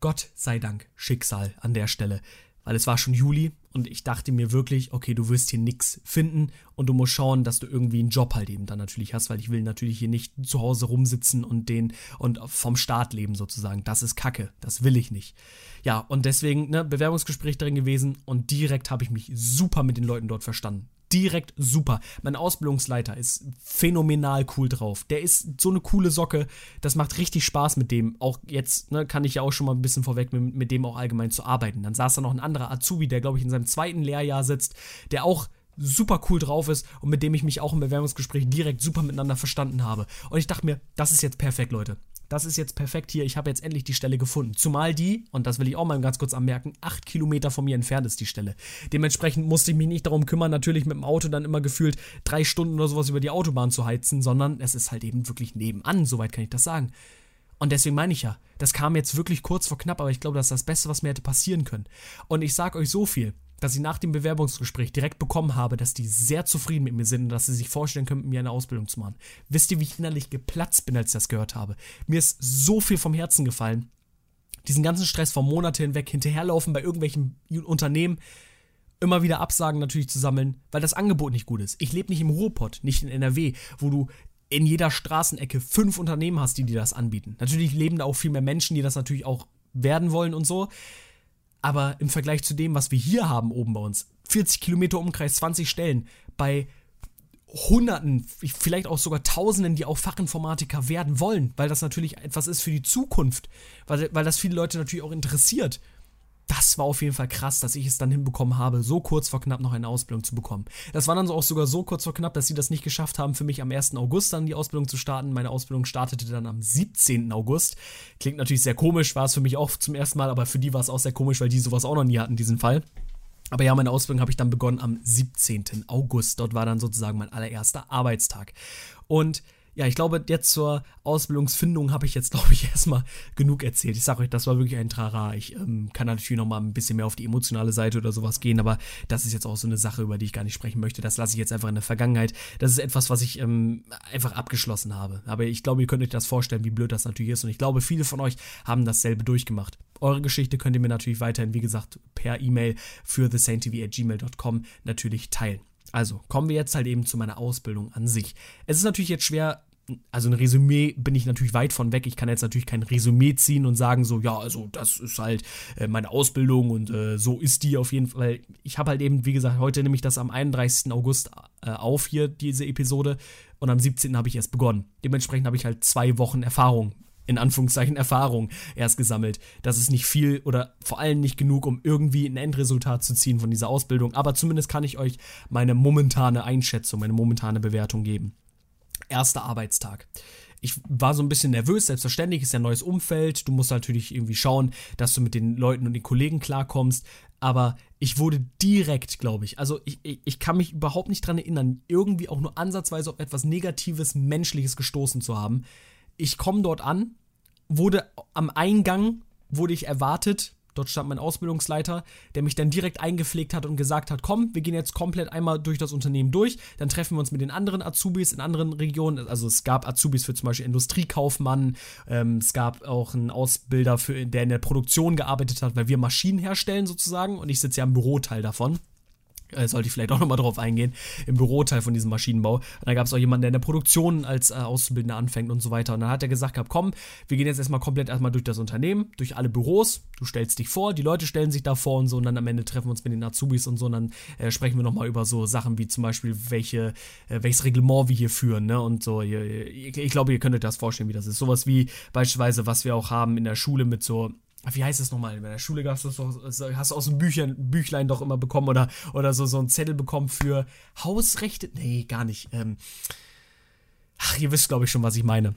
Gott sei Dank Schicksal an der Stelle. Weil es war schon Juli und ich dachte mir wirklich, okay, du wirst hier nichts finden und du musst schauen, dass du irgendwie einen Job halt eben dann natürlich hast, weil ich will natürlich hier nicht zu Hause rumsitzen und den und vom Staat leben sozusagen. Das ist Kacke, das will ich nicht. Ja, und deswegen, ne, Bewerbungsgespräch drin gewesen und direkt habe ich mich super mit den Leuten dort verstanden direkt super. Mein Ausbildungsleiter ist phänomenal cool drauf. Der ist so eine coole Socke. Das macht richtig Spaß mit dem. Auch jetzt ne, kann ich ja auch schon mal ein bisschen vorweg mit, mit dem auch allgemein zu arbeiten. Dann saß da noch ein anderer Azubi, der glaube ich in seinem zweiten Lehrjahr sitzt, der auch super cool drauf ist und mit dem ich mich auch im Bewerbungsgespräch direkt super miteinander verstanden habe. Und ich dachte mir, das ist jetzt perfekt, Leute das ist jetzt perfekt hier, ich habe jetzt endlich die Stelle gefunden. Zumal die, und das will ich auch mal ganz kurz anmerken, acht Kilometer von mir entfernt ist die Stelle. Dementsprechend musste ich mich nicht darum kümmern, natürlich mit dem Auto dann immer gefühlt drei Stunden oder sowas über die Autobahn zu heizen, sondern es ist halt eben wirklich nebenan, soweit kann ich das sagen. Und deswegen meine ich ja, das kam jetzt wirklich kurz vor knapp, aber ich glaube, das ist das Beste, was mir hätte passieren können. Und ich sage euch so viel, dass ich nach dem Bewerbungsgespräch direkt bekommen habe, dass die sehr zufrieden mit mir sind und dass sie sich vorstellen können, mit mir eine Ausbildung zu machen. Wisst ihr, wie ich innerlich geplatzt bin, als ich das gehört habe? Mir ist so viel vom Herzen gefallen. Diesen ganzen Stress von Monate hinweg hinterherlaufen bei irgendwelchen Unternehmen, immer wieder Absagen natürlich zu sammeln, weil das Angebot nicht gut ist. Ich lebe nicht im Ruhrpott, nicht in NRW, wo du in jeder Straßenecke fünf Unternehmen hast, die dir das anbieten. Natürlich leben da auch viel mehr Menschen, die das natürlich auch werden wollen und so. Aber im Vergleich zu dem, was wir hier haben oben bei uns, 40 Kilometer Umkreis, 20 Stellen, bei Hunderten, vielleicht auch sogar Tausenden, die auch Fachinformatiker werden wollen, weil das natürlich etwas ist für die Zukunft, weil, weil das viele Leute natürlich auch interessiert das war auf jeden Fall krass, dass ich es dann hinbekommen habe, so kurz vor knapp noch eine Ausbildung zu bekommen. Das war dann auch sogar so kurz vor knapp, dass sie das nicht geschafft haben, für mich am 1. August dann die Ausbildung zu starten. Meine Ausbildung startete dann am 17. August. Klingt natürlich sehr komisch, war es für mich auch zum ersten Mal, aber für die war es auch sehr komisch, weil die sowas auch noch nie hatten, diesen Fall. Aber ja, meine Ausbildung habe ich dann begonnen am 17. August. Dort war dann sozusagen mein allererster Arbeitstag. Und ja, ich glaube, jetzt zur Ausbildungsfindung habe ich jetzt, glaube ich, erstmal genug erzählt. Ich sage euch, das war wirklich ein Trara. Ich ähm, kann natürlich noch mal ein bisschen mehr auf die emotionale Seite oder sowas gehen, aber das ist jetzt auch so eine Sache, über die ich gar nicht sprechen möchte. Das lasse ich jetzt einfach in der Vergangenheit. Das ist etwas, was ich ähm, einfach abgeschlossen habe. Aber ich glaube, ihr könnt euch das vorstellen, wie blöd das natürlich ist. Und ich glaube, viele von euch haben dasselbe durchgemacht. Eure Geschichte könnt ihr mir natürlich weiterhin, wie gesagt, per E-Mail für thesaintv.gmail.com natürlich teilen. Also kommen wir jetzt halt eben zu meiner Ausbildung an sich. Es ist natürlich jetzt schwer, also ein Resümee bin ich natürlich weit von weg. Ich kann jetzt natürlich kein Resümee ziehen und sagen so, ja, also das ist halt äh, meine Ausbildung und äh, so ist die auf jeden Fall. Ich habe halt eben, wie gesagt, heute nehme ich das am 31. August äh, auf hier, diese Episode. Und am 17. habe ich erst begonnen. Dementsprechend habe ich halt zwei Wochen Erfahrung in Anführungszeichen Erfahrung erst gesammelt. Das ist nicht viel oder vor allem nicht genug, um irgendwie ein Endresultat zu ziehen von dieser Ausbildung, aber zumindest kann ich euch meine momentane Einschätzung, meine momentane Bewertung geben. Erster Arbeitstag. Ich war so ein bisschen nervös, selbstverständlich ist ja ein neues Umfeld, du musst natürlich irgendwie schauen, dass du mit den Leuten und den Kollegen klarkommst, aber ich wurde direkt, glaube ich, also ich, ich, ich, kann mich überhaupt nicht daran erinnern, irgendwie auch nur ansatzweise auf etwas Negatives, Menschliches gestoßen zu haben. Ich komme dort an, wurde am Eingang, wurde ich erwartet, dort stand mein Ausbildungsleiter, der mich dann direkt eingepflegt hat und gesagt hat, komm, wir gehen jetzt komplett einmal durch das Unternehmen durch, dann treffen wir uns mit den anderen Azubis in anderen Regionen, also es gab Azubis für zum Beispiel Industriekaufmann, ähm, es gab auch einen Ausbilder, für, der in der Produktion gearbeitet hat, weil wir Maschinen herstellen sozusagen und ich sitze ja im Büroteil davon sollte ich vielleicht auch nochmal drauf eingehen, im Büroteil von diesem Maschinenbau. Und da gab es auch jemanden, der in der Produktion als äh, Auszubildender anfängt und so weiter. Und dann hat er gesagt, gehabt, komm, wir gehen jetzt erstmal komplett erstmal durch das Unternehmen, durch alle Büros. Du stellst dich vor, die Leute stellen sich da vor und so. Und dann am Ende treffen wir uns mit den Azubis und so. Und dann äh, sprechen wir nochmal über so Sachen wie zum Beispiel, welche, äh, welches Reglement wir hier führen, ne? Und so. Ich, ich glaube, ihr könnt euch das vorstellen, wie das ist. Sowas wie beispielsweise, was wir auch haben in der Schule mit so wie heißt das nochmal? In der Schule hast du hast du aus dem Büchlein, Büchlein doch immer bekommen oder, oder so, so einen Zettel bekommen für Hausrechte. Nee, gar nicht. Ähm, ach, ihr wisst, glaube ich, schon, was ich meine.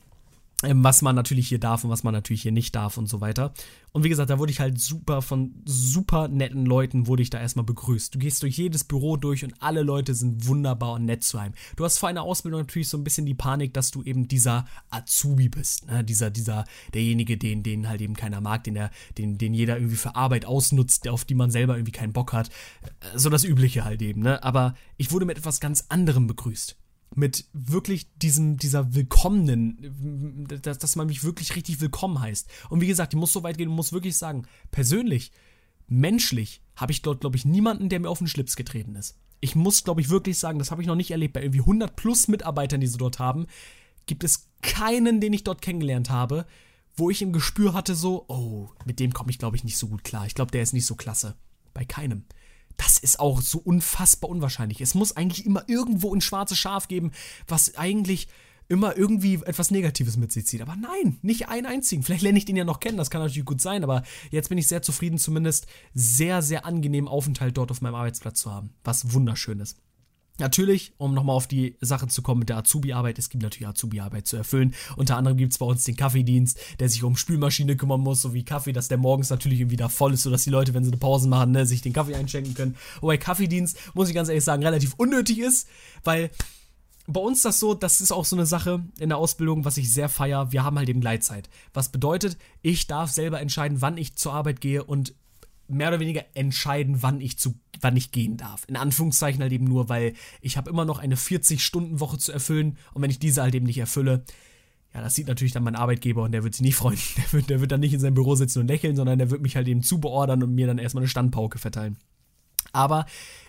Ähm, was man natürlich hier darf und was man natürlich hier nicht darf und so weiter. Und wie gesagt, da wurde ich halt super von super netten Leuten wurde ich da erstmal begrüßt. Du gehst durch jedes Büro durch und alle Leute sind wunderbar und nett zu einem. Du hast vor einer Ausbildung natürlich so ein bisschen die Panik, dass du eben dieser Azubi bist, ne? dieser dieser derjenige, den den halt eben keiner mag, den der den den jeder irgendwie für Arbeit ausnutzt, auf die man selber irgendwie keinen Bock hat. So das übliche halt eben, ne? Aber ich wurde mit etwas ganz anderem begrüßt mit wirklich diesem, dieser willkommenen, dass, dass man mich wirklich richtig willkommen heißt. Und wie gesagt, ich muss so weit gehen und muss wirklich sagen, persönlich, menschlich, habe ich dort, glaube ich, niemanden, der mir auf den Schlips getreten ist. Ich muss, glaube ich, wirklich sagen, das habe ich noch nicht erlebt. Bei irgendwie 100 plus Mitarbeitern, die sie dort haben, gibt es keinen, den ich dort kennengelernt habe, wo ich im Gespür hatte, so, oh, mit dem komme ich, glaube ich, nicht so gut klar. Ich glaube, der ist nicht so klasse. Bei keinem. Das ist auch so unfassbar unwahrscheinlich. Es muss eigentlich immer irgendwo ein schwarzes Schaf geben, was eigentlich immer irgendwie etwas Negatives mit sich zieht. Aber nein, nicht einen einzigen. Vielleicht lerne ich den ja noch kennen, das kann natürlich gut sein, aber jetzt bin ich sehr zufrieden, zumindest sehr, sehr angenehmen Aufenthalt dort auf meinem Arbeitsplatz zu haben. Was wunderschön ist. Natürlich, um nochmal auf die Sache zu kommen mit der Azubi-Arbeit, es gibt natürlich Azubi-Arbeit zu erfüllen. Unter anderem gibt es bei uns den Kaffeedienst, der sich um Spülmaschine kümmern muss, sowie Kaffee, dass der morgens natürlich irgendwie da voll ist, sodass die Leute, wenn sie eine Pause machen, ne, sich den Kaffee einschenken können. Wobei Kaffeedienst, muss ich ganz ehrlich sagen, relativ unnötig ist, weil bei uns das so, das ist auch so eine Sache in der Ausbildung, was ich sehr feier. Wir haben halt eben Gleitzeit. Was bedeutet, ich darf selber entscheiden, wann ich zur Arbeit gehe und mehr oder weniger entscheiden, wann ich zu, wann ich gehen darf. In Anführungszeichen halt eben nur, weil ich habe immer noch eine 40-Stunden-Woche zu erfüllen und wenn ich diese halt eben nicht erfülle, ja, das sieht natürlich dann mein Arbeitgeber und der wird sich nicht freuen. Der wird, der wird dann nicht in seinem Büro sitzen und lächeln, sondern der wird mich halt eben zubeordern und mir dann erstmal eine Standpauke verteilen. Aber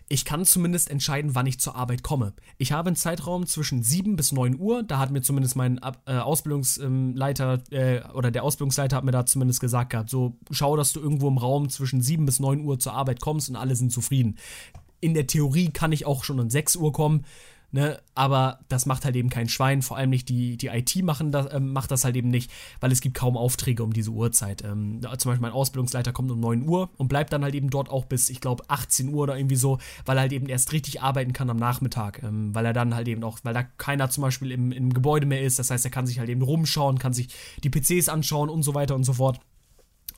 ich kann zumindest entscheiden, wann ich zur Arbeit komme. Ich habe einen Zeitraum zwischen 7 bis 9 Uhr. Da hat mir zumindest mein äh, Ausbildungsleiter äh, oder der Ausbildungsleiter hat mir da zumindest gesagt gehabt, so schau, dass du irgendwo im Raum zwischen 7 bis 9 Uhr zur Arbeit kommst und alle sind zufrieden. In der Theorie kann ich auch schon um 6 Uhr kommen. Ne, aber das macht halt eben kein Schwein, vor allem nicht die, die IT machen das, äh, macht das halt eben nicht, weil es gibt kaum Aufträge um diese Uhrzeit. Ähm, zum Beispiel mein Ausbildungsleiter kommt um 9 Uhr und bleibt dann halt eben dort auch bis, ich glaube, 18 Uhr oder irgendwie so, weil er halt eben erst richtig arbeiten kann am Nachmittag, ähm, weil er dann halt eben auch, weil da keiner zum Beispiel im, im Gebäude mehr ist, das heißt, er kann sich halt eben rumschauen, kann sich die PCs anschauen und so weiter und so fort.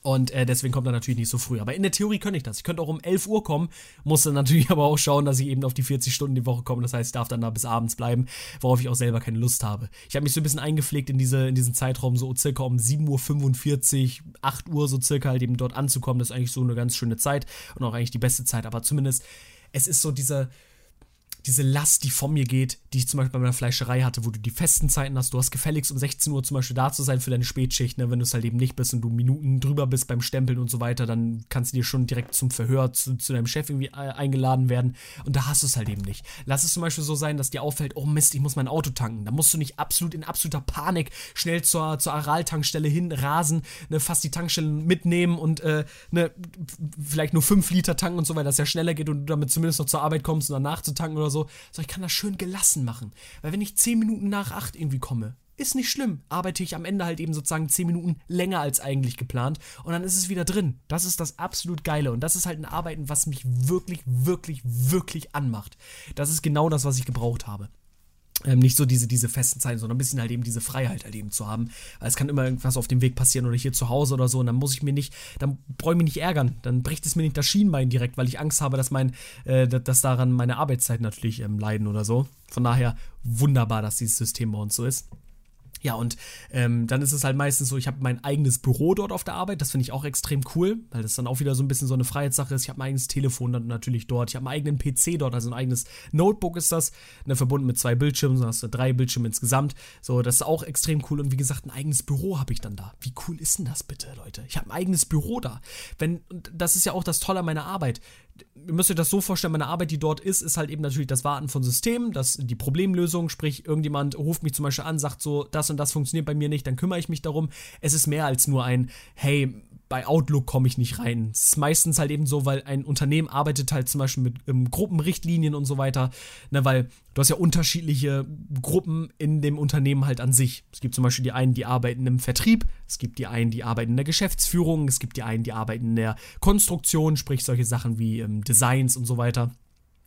Und äh, deswegen kommt er natürlich nicht so früh. Aber in der Theorie könnte ich das. Ich könnte auch um 11 Uhr kommen, muss dann natürlich aber auch schauen, dass ich eben auf die 40 Stunden die Woche komme. Das heißt, ich darf dann da bis abends bleiben, worauf ich auch selber keine Lust habe. Ich habe mich so ein bisschen eingepflegt in, diese, in diesen Zeitraum, so circa um 7.45 Uhr, 8 Uhr so circa halt eben dort anzukommen. Das ist eigentlich so eine ganz schöne Zeit und auch eigentlich die beste Zeit. Aber zumindest, es ist so diese diese Last, die von mir geht, die ich zum Beispiel bei meiner Fleischerei hatte, wo du die festen Zeiten hast. Du hast gefälligst um 16 Uhr zum Beispiel da zu sein für deine Spätschicht, ne? wenn du es halt eben nicht bist und du Minuten drüber bist beim Stempeln und so weiter, dann kannst du dir schon direkt zum Verhör zu, zu deinem Chef irgendwie äh, eingeladen werden. Und da hast du es halt eben nicht. Lass es zum Beispiel so sein, dass dir auffällt, oh Mist, ich muss mein Auto tanken. Da musst du nicht absolut in absoluter Panik schnell zur, zur Aral-Tankstelle hin ne? fast die Tankstelle mitnehmen und äh, ne? vielleicht nur 5 Liter tanken und so weiter, dass es ja schneller geht und du damit zumindest noch zur Arbeit kommst und danach zu tanken oder so so. So, ich kann das schön gelassen machen. Weil wenn ich 10 Minuten nach 8 irgendwie komme, ist nicht schlimm. Arbeite ich am Ende halt eben sozusagen 10 Minuten länger als eigentlich geplant und dann ist es wieder drin. Das ist das absolut Geile und das ist halt ein Arbeiten, was mich wirklich, wirklich, wirklich anmacht. Das ist genau das, was ich gebraucht habe. Ähm, nicht so diese, diese festen Zeiten, sondern ein bisschen halt eben diese Freiheit halt eben zu haben. Weil es kann immer irgendwas auf dem Weg passieren oder hier zu Hause oder so und dann muss ich mir nicht, dann brauche ich mich nicht ärgern. Dann bricht es mir nicht das Schienbein direkt, weil ich Angst habe, dass mein, äh, dass daran meine Arbeitszeiten natürlich ähm, leiden oder so. Von daher wunderbar, dass dieses System bei uns so ist. Ja, und ähm, dann ist es halt meistens so, ich habe mein eigenes Büro dort auf der Arbeit. Das finde ich auch extrem cool, weil das dann auch wieder so ein bisschen so eine Freiheitssache ist. Ich habe mein eigenes Telefon dann natürlich dort. Ich habe meinen eigenen PC dort, also ein eigenes Notebook ist das, ne, verbunden mit zwei Bildschirmen, so hast du drei Bildschirme insgesamt. So, das ist auch extrem cool. Und wie gesagt, ein eigenes Büro habe ich dann da. Wie cool ist denn das bitte, Leute? Ich habe ein eigenes Büro da. Wenn, das ist ja auch das Tolle an meiner Arbeit ihr müsst euch das so vorstellen, meine Arbeit, die dort ist, ist halt eben natürlich das Warten von Systemen, das, die Problemlösung, sprich, irgendjemand ruft mich zum Beispiel an, sagt so, das und das funktioniert bei mir nicht, dann kümmere ich mich darum. Es ist mehr als nur ein, hey, bei Outlook komme ich nicht rein. Es ist meistens halt eben so, weil ein Unternehmen arbeitet halt zum Beispiel mit ähm, Gruppenrichtlinien und so weiter, ne, weil du hast ja unterschiedliche Gruppen in dem Unternehmen halt an sich. Es gibt zum Beispiel die einen, die arbeiten im Vertrieb, es gibt die einen, die arbeiten in der Geschäftsführung, es gibt die einen, die arbeiten in der Konstruktion, sprich solche Sachen wie ähm, Designs und so weiter.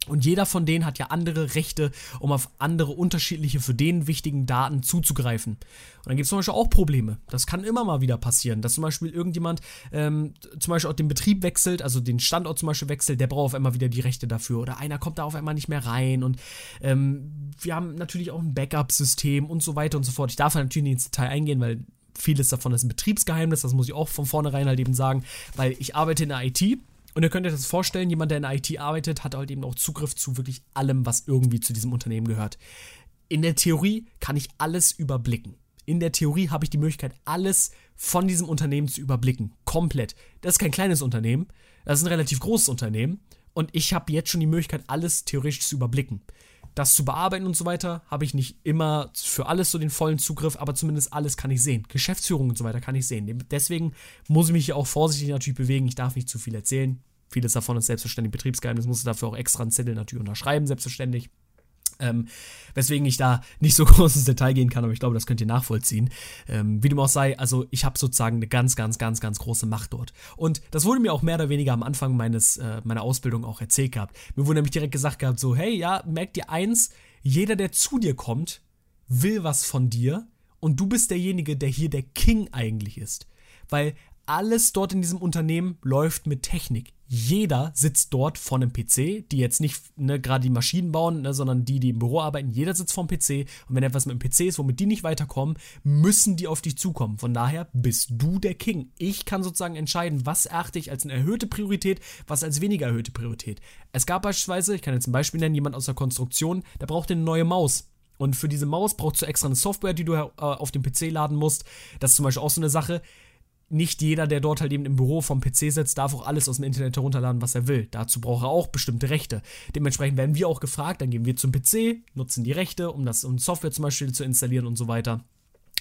Und jeder von denen hat ja andere Rechte, um auf andere unterschiedliche für den wichtigen Daten zuzugreifen. Und dann gibt es zum Beispiel auch Probleme. Das kann immer mal wieder passieren, dass zum Beispiel irgendjemand ähm, zum Beispiel auch den Betrieb wechselt, also den Standort zum Beispiel wechselt, der braucht auf einmal wieder die Rechte dafür. Oder einer kommt da auf einmal nicht mehr rein. Und ähm, wir haben natürlich auch ein Backup-System und so weiter und so fort. Ich darf natürlich nicht ins Detail eingehen, weil vieles davon ist ein Betriebsgeheimnis, das muss ich auch von vornherein halt eben sagen, weil ich arbeite in der IT und ihr könnt euch das vorstellen, jemand, der in IT arbeitet, hat halt eben auch Zugriff zu wirklich allem, was irgendwie zu diesem Unternehmen gehört. In der Theorie kann ich alles überblicken. In der Theorie habe ich die Möglichkeit, alles von diesem Unternehmen zu überblicken. Komplett. Das ist kein kleines Unternehmen, das ist ein relativ großes Unternehmen. Und ich habe jetzt schon die Möglichkeit, alles theoretisch zu überblicken das zu bearbeiten und so weiter, habe ich nicht immer für alles so den vollen Zugriff, aber zumindest alles kann ich sehen. Geschäftsführung und so weiter kann ich sehen. Deswegen muss ich mich hier auch vorsichtig natürlich bewegen. Ich darf nicht zu viel erzählen. Vieles davon ist selbstverständlich Betriebsgeheimnis, muss dafür auch extra einen Zettel natürlich unterschreiben, selbstverständlich. Ähm, weswegen ich da nicht so groß ins Detail gehen kann, aber ich glaube, das könnt ihr nachvollziehen. Ähm, wie dem auch sei, also ich habe sozusagen eine ganz, ganz, ganz, ganz große Macht dort. Und das wurde mir auch mehr oder weniger am Anfang meines, äh, meiner Ausbildung auch erzählt gehabt. Mir wurde nämlich direkt gesagt gehabt, so, hey, ja, merkt dir eins, jeder, der zu dir kommt, will was von dir und du bist derjenige, der hier der King eigentlich ist. Weil alles dort in diesem Unternehmen läuft mit Technik. Jeder sitzt dort vor einem PC, die jetzt nicht ne, gerade die Maschinen bauen, ne, sondern die, die im Büro arbeiten. Jeder sitzt vor dem PC und wenn etwas mit dem PC ist, womit die nicht weiterkommen, müssen die auf dich zukommen. Von daher bist du der King. Ich kann sozusagen entscheiden, was erachte ich als eine erhöhte Priorität, was als weniger erhöhte Priorität. Es gab beispielsweise, ich kann jetzt ein Beispiel nennen, jemand aus der Konstruktion, der brauchte eine neue Maus. Und für diese Maus brauchst du extra eine Software, die du äh, auf dem PC laden musst. Das ist zum Beispiel auch so eine Sache nicht jeder, der dort halt eben im Büro vom PC sitzt, darf auch alles aus dem Internet herunterladen, was er will. Dazu braucht er auch bestimmte Rechte. Dementsprechend werden wir auch gefragt, dann gehen wir zum PC, nutzen die Rechte, um das um Software zum Beispiel zu installieren und so weiter.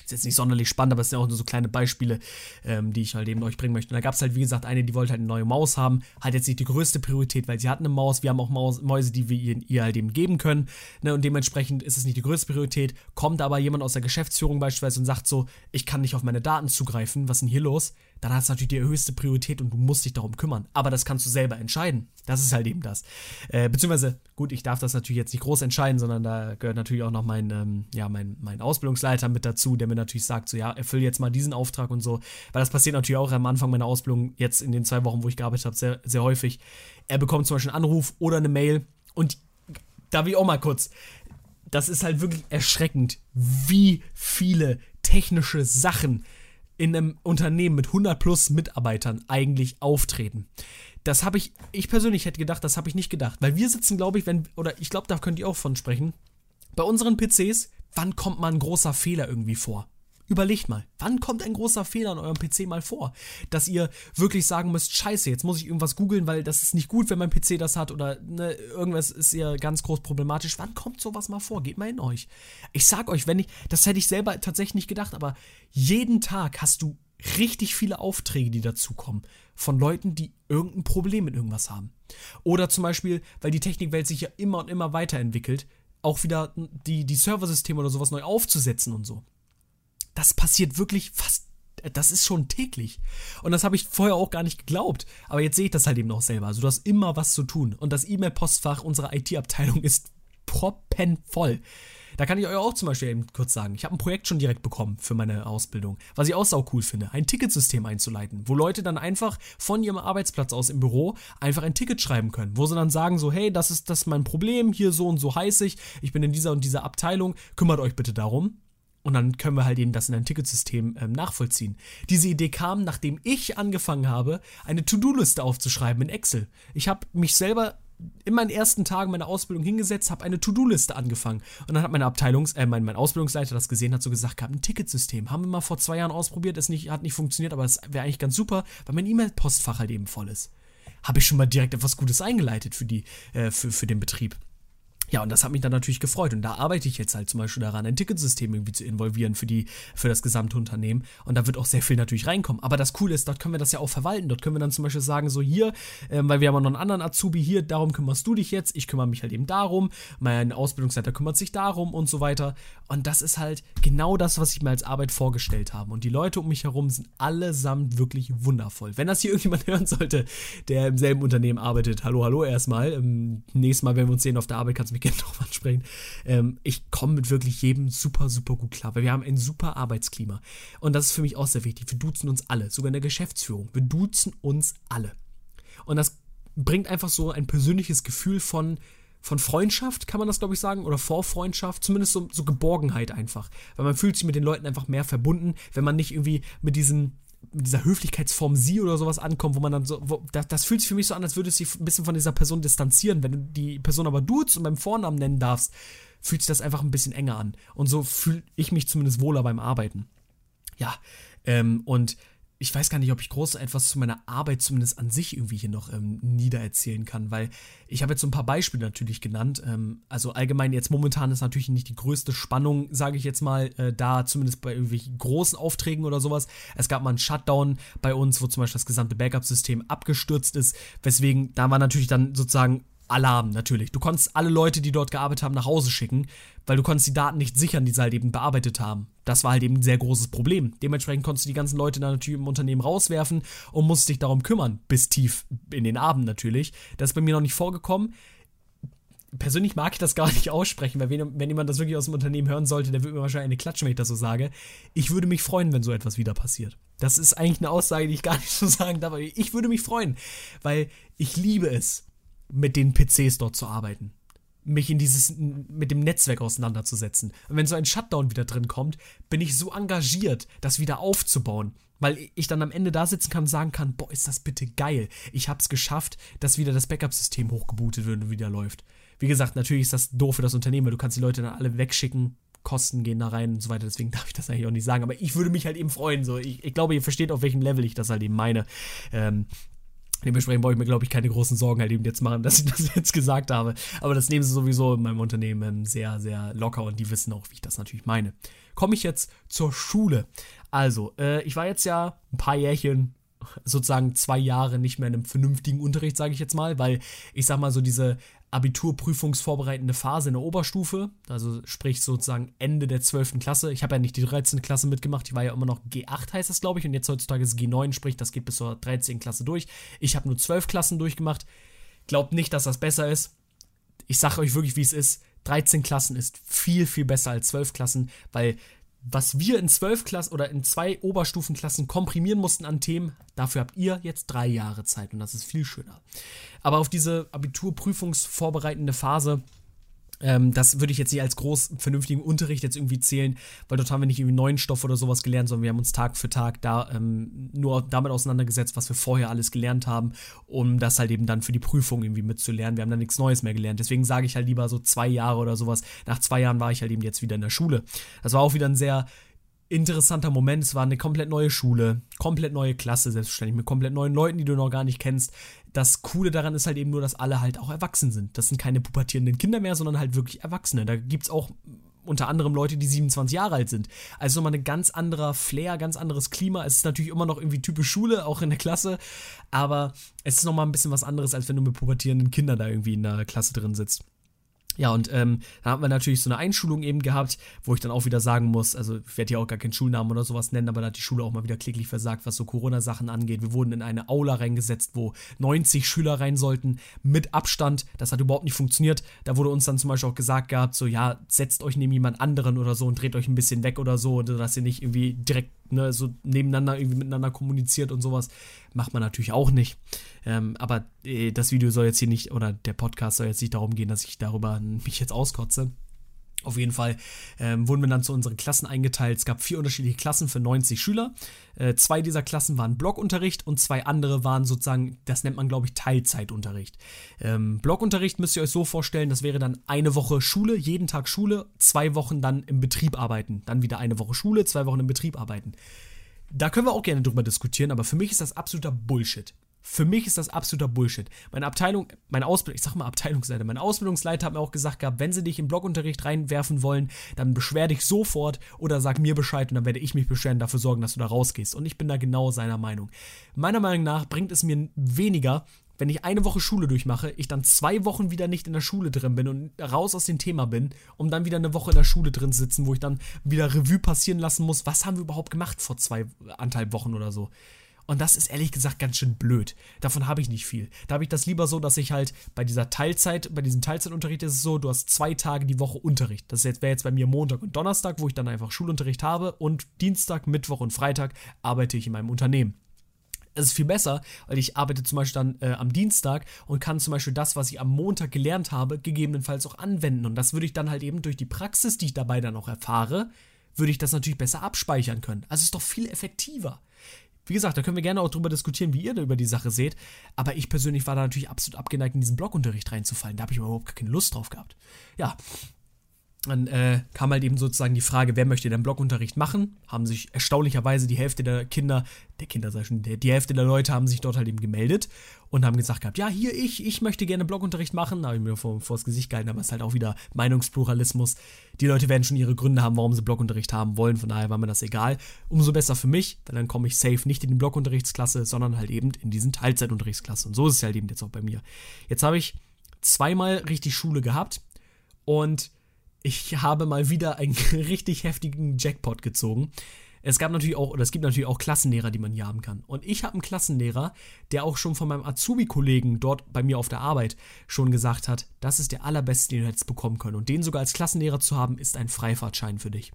Ist jetzt nicht sonderlich spannend, aber es sind auch nur so kleine Beispiele, ähm, die ich halt eben euch bringen möchte. Und da gab es halt, wie gesagt, eine, die wollte halt eine neue Maus haben. Hat jetzt nicht die größte Priorität, weil sie hat eine Maus. Wir haben auch Maus, Mäuse, die wir ihr, halt eben geben können. Ne? Und dementsprechend ist es nicht die größte Priorität. Kommt aber jemand aus der Geschäftsführung beispielsweise und sagt so, ich kann nicht auf meine Daten zugreifen. Was ist denn hier los? Dann hat es natürlich die höchste Priorität und du musst dich darum kümmern. Aber das kannst du selber entscheiden. Das ist halt eben das. Äh, beziehungsweise, gut, ich darf das natürlich jetzt nicht groß entscheiden, sondern da gehört natürlich auch noch mein, ähm, ja, mein, mein Ausbildungsleiter mit dazu, der mir natürlich sagt, so ja, erfüll jetzt mal diesen Auftrag und so. Weil das passiert natürlich auch am Anfang meiner Ausbildung, jetzt in den zwei Wochen, wo ich gearbeitet habe, sehr, sehr häufig. Er bekommt zum Beispiel einen Anruf oder eine Mail und da will ich auch mal kurz. Das ist halt wirklich erschreckend, wie viele technische Sachen in einem Unternehmen mit 100 plus Mitarbeitern eigentlich auftreten. Das habe ich, ich persönlich hätte gedacht, das habe ich nicht gedacht. Weil wir sitzen, glaube ich, wenn, oder ich glaube, da könnt ihr auch von sprechen, bei unseren PCs, wann kommt mal ein großer Fehler irgendwie vor? Überlegt mal, wann kommt ein großer Fehler an eurem PC mal vor? Dass ihr wirklich sagen müsst, scheiße, jetzt muss ich irgendwas googeln, weil das ist nicht gut, wenn mein PC das hat oder ne, irgendwas ist ja ganz groß problematisch. Wann kommt sowas mal vor? Geht mal in euch. Ich sag euch, wenn ich, das hätte ich selber tatsächlich nicht gedacht, aber jeden Tag hast du richtig viele Aufträge, die dazukommen. Von Leuten, die irgendein Problem mit irgendwas haben. Oder zum Beispiel, weil die Technikwelt sich ja immer und immer weiterentwickelt, auch wieder die, die Serversysteme oder sowas neu aufzusetzen und so das passiert wirklich fast das ist schon täglich. Und das habe ich vorher auch gar nicht geglaubt. Aber jetzt sehe ich das halt eben auch selber. Also du hast immer was zu tun. Und das E-Mail-Postfach unserer IT-Abteilung ist proppenvoll. Da kann ich euch auch zum Beispiel eben kurz sagen, ich habe ein Projekt schon direkt bekommen für meine Ausbildung, was ich auch sau cool finde, ein Ticketsystem einzuleiten, wo Leute dann einfach von ihrem Arbeitsplatz aus im Büro einfach ein Ticket schreiben können, wo sie dann sagen so, hey, das ist das ist mein Problem, hier so und so heiß ich, ich bin in dieser und dieser Abteilung, kümmert euch bitte darum. Und dann können wir halt eben das in ein Ticketsystem ähm, nachvollziehen. Diese Idee kam, nachdem ich angefangen habe, eine To-Do-Liste aufzuschreiben in Excel. Ich habe mich selber in meinen ersten Tagen meiner Ausbildung hingesetzt, habe eine To-Do-Liste angefangen. Und dann hat meine Abteilungs-, äh, mein, mein Ausbildungsleiter das gesehen, hat so gesagt, gehabt, ein Ticketsystem. Haben wir mal vor zwei Jahren ausprobiert, es nicht, hat nicht funktioniert, aber es wäre eigentlich ganz super, weil mein E-Mail-Postfach halt eben voll ist. Habe ich schon mal direkt etwas Gutes eingeleitet für, die, äh, für, für den Betrieb. Ja, und das hat mich dann natürlich gefreut. Und da arbeite ich jetzt halt zum Beispiel daran, ein Ticketsystem irgendwie zu involvieren für, die, für das gesamte Unternehmen. Und da wird auch sehr viel natürlich reinkommen. Aber das Coole ist, dort können wir das ja auch verwalten. Dort können wir dann zum Beispiel sagen, so hier, äh, weil wir haben noch einen anderen Azubi hier, darum kümmerst du dich jetzt. Ich kümmere mich halt eben darum. Mein Ausbildungsleiter kümmert sich darum und so weiter. Und das ist halt genau das, was ich mir als Arbeit vorgestellt habe. Und die Leute um mich herum sind allesamt wirklich wundervoll. Wenn das hier irgendjemand hören sollte, der im selben Unternehmen arbeitet, hallo, hallo erstmal. Ähm, nächstes Mal, wenn wir uns sehen auf der Arbeit, kannst du mich gerne drauf ansprechen. Ähm, ich komme mit wirklich jedem super, super gut klar, weil wir haben ein super Arbeitsklima. Und das ist für mich auch sehr wichtig. Wir duzen uns alle, sogar in der Geschäftsführung. Wir duzen uns alle. Und das bringt einfach so ein persönliches Gefühl von, von Freundschaft, kann man das glaube ich sagen, oder Vorfreundschaft, zumindest so, so Geborgenheit einfach. Weil man fühlt sich mit den Leuten einfach mehr verbunden, wenn man nicht irgendwie mit diesem mit dieser Höflichkeitsform sie oder sowas ankommt, wo man dann so, wo, das, das, fühlt sich für mich so an, als würde es sich ein bisschen von dieser Person distanzieren. Wenn du die Person aber duzt und beim Vornamen nennen darfst, fühlt sich das einfach ein bisschen enger an. Und so fühle ich mich zumindest wohler beim Arbeiten. Ja, ähm, und ich weiß gar nicht, ob ich groß etwas zu meiner Arbeit zumindest an sich irgendwie hier noch ähm, niedererzählen kann, weil ich habe jetzt so ein paar Beispiele natürlich genannt. Ähm, also allgemein jetzt momentan ist natürlich nicht die größte Spannung, sage ich jetzt mal, äh, da zumindest bei irgendwelchen großen Aufträgen oder sowas. Es gab mal einen Shutdown bei uns, wo zum Beispiel das gesamte Backup-System abgestürzt ist, weswegen da war natürlich dann sozusagen Alarm natürlich. Du konntest alle Leute, die dort gearbeitet haben, nach Hause schicken, weil du konntest die Daten nicht sichern, die sie halt eben bearbeitet haben. Das war halt eben ein sehr großes Problem. Dementsprechend konntest du die ganzen Leute dann natürlich im Unternehmen rauswerfen und musst dich darum kümmern, bis tief in den Abend natürlich. Das ist bei mir noch nicht vorgekommen. Persönlich mag ich das gar nicht aussprechen, weil wenn, wenn jemand das wirklich aus dem Unternehmen hören sollte, der würde mir wahrscheinlich eine klatschen, wenn ich das so sage. Ich würde mich freuen, wenn so etwas wieder passiert. Das ist eigentlich eine Aussage, die ich gar nicht so sagen darf, ich würde mich freuen, weil ich liebe es, mit den PCs dort zu arbeiten. Mich in dieses, mit dem Netzwerk auseinanderzusetzen. Und wenn so ein Shutdown wieder drin kommt, bin ich so engagiert, das wieder aufzubauen. Weil ich dann am Ende da sitzen kann und sagen kann, boah, ist das bitte geil. Ich hab's geschafft, dass wieder das Backup-System hochgebootet wird und wieder läuft. Wie gesagt, natürlich ist das doof für das Unternehmen, weil du kannst die Leute dann alle wegschicken, Kosten gehen da rein und so weiter, deswegen darf ich das eigentlich auch nicht sagen. Aber ich würde mich halt eben freuen. So. Ich, ich glaube, ihr versteht, auf welchem Level ich das halt eben meine. Ähm, Dementsprechend brauche ich mir, glaube ich, keine großen Sorgen halt eben jetzt machen, dass ich das jetzt gesagt habe. Aber das nehmen sie sowieso in meinem Unternehmen ähm, sehr, sehr locker und die wissen auch, wie ich das natürlich meine. Komme ich jetzt zur Schule. Also, äh, ich war jetzt ja ein paar Jährchen, sozusagen zwei Jahre nicht mehr in einem vernünftigen Unterricht, sage ich jetzt mal, weil ich sag mal so diese Abiturprüfungsvorbereitende Phase in der Oberstufe, also sprich sozusagen Ende der 12. Klasse. Ich habe ja nicht die 13. Klasse mitgemacht, ich war ja immer noch G8 heißt das, glaube ich, und jetzt heutzutage ist G9, sprich, das geht bis zur 13. Klasse durch. Ich habe nur 12 Klassen durchgemacht. Glaubt nicht, dass das besser ist. Ich sage euch wirklich, wie es ist. 13 Klassen ist viel, viel besser als 12 Klassen, weil was wir in zwölf Klassen oder in zwei Oberstufenklassen komprimieren mussten an Themen, dafür habt ihr jetzt drei Jahre Zeit und das ist viel schöner. Aber auf diese Abiturprüfungsvorbereitende Phase ähm, das würde ich jetzt nicht als groß vernünftigen Unterricht jetzt irgendwie zählen, weil dort haben wir nicht irgendwie neuen Stoff oder sowas gelernt, sondern wir haben uns Tag für Tag da ähm, nur damit auseinandergesetzt, was wir vorher alles gelernt haben, um das halt eben dann für die Prüfung irgendwie mitzulernen. Wir haben dann nichts Neues mehr gelernt. Deswegen sage ich halt lieber so zwei Jahre oder sowas. Nach zwei Jahren war ich halt eben jetzt wieder in der Schule. Das war auch wieder ein sehr interessanter Moment. Es war eine komplett neue Schule, komplett neue Klasse, selbstverständlich, mit komplett neuen Leuten, die du noch gar nicht kennst. Das Coole daran ist halt eben nur, dass alle halt auch erwachsen sind. Das sind keine pubertierenden Kinder mehr, sondern halt wirklich Erwachsene. Da gibt es auch unter anderem Leute, die 27 Jahre alt sind. Also nochmal ein ganz anderer Flair, ganz anderes Klima. Es ist natürlich immer noch irgendwie typisch Schule, auch in der Klasse, aber es ist nochmal ein bisschen was anderes, als wenn du mit pubertierenden Kindern da irgendwie in der Klasse drin sitzt. Ja, und ähm, da haben wir natürlich so eine Einschulung eben gehabt, wo ich dann auch wieder sagen muss, also ich werde hier auch gar keinen Schulnamen oder sowas nennen, aber da hat die Schule auch mal wieder kläglich versagt, was so Corona-Sachen angeht. Wir wurden in eine Aula reingesetzt, wo 90 Schüler rein sollten, mit Abstand. Das hat überhaupt nicht funktioniert. Da wurde uns dann zum Beispiel auch gesagt gehabt, so ja, setzt euch neben jemand anderen oder so und dreht euch ein bisschen weg oder so, dass ihr nicht irgendwie direkt ne, so nebeneinander irgendwie miteinander kommuniziert und sowas. Macht man natürlich auch nicht. Ähm, aber äh, das Video soll jetzt hier nicht, oder der Podcast soll jetzt nicht darum gehen, dass ich darüber mich jetzt auskotze. Auf jeden Fall ähm, wurden wir dann zu unseren Klassen eingeteilt. Es gab vier unterschiedliche Klassen für 90 Schüler. Äh, zwei dieser Klassen waren Blockunterricht und zwei andere waren sozusagen, das nennt man glaube ich Teilzeitunterricht. Ähm, Blockunterricht müsst ihr euch so vorstellen, das wäre dann eine Woche Schule, jeden Tag Schule, zwei Wochen dann im Betrieb arbeiten. Dann wieder eine Woche Schule, zwei Wochen im Betrieb arbeiten. Da können wir auch gerne drüber diskutieren, aber für mich ist das absoluter Bullshit. Für mich ist das absoluter Bullshit. Meine Abteilung, meine Ausbildung, ich sag mal Abteilungsleiter, mein Ausbildungsleiter hat mir auch gesagt gehabt, wenn sie dich im Blogunterricht reinwerfen wollen, dann beschwer dich sofort oder sag mir Bescheid und dann werde ich mich beschweren, dafür sorgen, dass du da rausgehst. Und ich bin da genau seiner Meinung. Meiner Meinung nach bringt es mir weniger, wenn ich eine Woche Schule durchmache, ich dann zwei Wochen wieder nicht in der Schule drin bin und raus aus dem Thema bin, um dann wieder eine Woche in der Schule drin sitzen, wo ich dann wieder Revue passieren lassen muss, was haben wir überhaupt gemacht vor zwei anderthalb Wochen oder so. Und das ist ehrlich gesagt ganz schön blöd. Davon habe ich nicht viel. Da habe ich das lieber so, dass ich halt bei dieser Teilzeit, bei diesem Teilzeitunterricht ist es so, du hast zwei Tage die Woche Unterricht. Das wäre jetzt bei mir Montag und Donnerstag, wo ich dann einfach Schulunterricht habe und Dienstag, Mittwoch und Freitag arbeite ich in meinem Unternehmen. Es ist viel besser, weil ich arbeite zum Beispiel dann äh, am Dienstag und kann zum Beispiel das, was ich am Montag gelernt habe, gegebenenfalls auch anwenden. Und das würde ich dann halt eben durch die Praxis, die ich dabei dann auch erfahre, würde ich das natürlich besser abspeichern können. Also ist doch viel effektiver. Wie gesagt, da können wir gerne auch drüber diskutieren, wie ihr da über die Sache seht. Aber ich persönlich war da natürlich absolut abgeneigt, in diesen Blogunterricht reinzufallen. Da habe ich überhaupt keine Lust drauf gehabt. Ja, dann äh, kam halt eben sozusagen die Frage, wer möchte denn Blockunterricht machen? Haben sich erstaunlicherweise die Hälfte der Kinder, der Kinder sei schon, die Hälfte der Leute haben sich dort halt eben gemeldet und haben gesagt gehabt, ja, hier ich, ich möchte gerne Blockunterricht machen. Da habe ich mir vor, vor das Gesicht gehalten, aber es ist halt auch wieder Meinungspluralismus. Die Leute werden schon ihre Gründe haben, warum sie Blockunterricht haben wollen, von daher war mir das egal. Umso besser für mich, weil dann komme ich safe nicht in die Blockunterrichtsklasse, sondern halt eben in diesen Teilzeitunterrichtsklasse. Und so ist es halt eben jetzt auch bei mir. Jetzt habe ich zweimal richtig Schule gehabt und ich habe mal wieder einen richtig heftigen Jackpot gezogen. Es gab natürlich auch, oder es gibt natürlich auch Klassenlehrer, die man hier haben kann. Und ich habe einen Klassenlehrer, der auch schon von meinem Azubi-Kollegen dort bei mir auf der Arbeit schon gesagt hat, das ist der allerbeste, den du hättest bekommen können. Und den sogar als Klassenlehrer zu haben, ist ein Freifahrtschein für dich.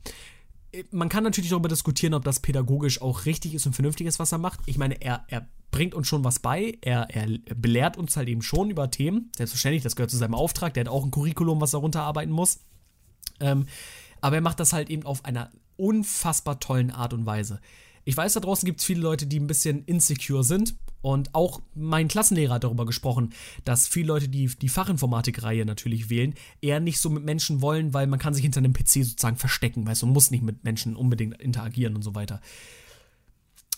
Man kann natürlich darüber diskutieren, ob das pädagogisch auch richtig ist und vernünftig ist, was er macht. Ich meine, er, er bringt uns schon was bei. Er, er belehrt uns halt eben schon über Themen. Selbstverständlich, das gehört zu seinem Auftrag. Der hat auch ein Curriculum, was er runterarbeiten muss. Ähm, aber er macht das halt eben auf einer unfassbar tollen Art und Weise. Ich weiß, da draußen gibt es viele Leute, die ein bisschen insecure sind. Und auch mein Klassenlehrer hat darüber gesprochen, dass viele Leute, die die Fachinformatik-Reihe natürlich wählen, eher nicht so mit Menschen wollen, weil man kann sich hinter einem PC sozusagen verstecken, weißt du, muss nicht mit Menschen unbedingt interagieren und so weiter.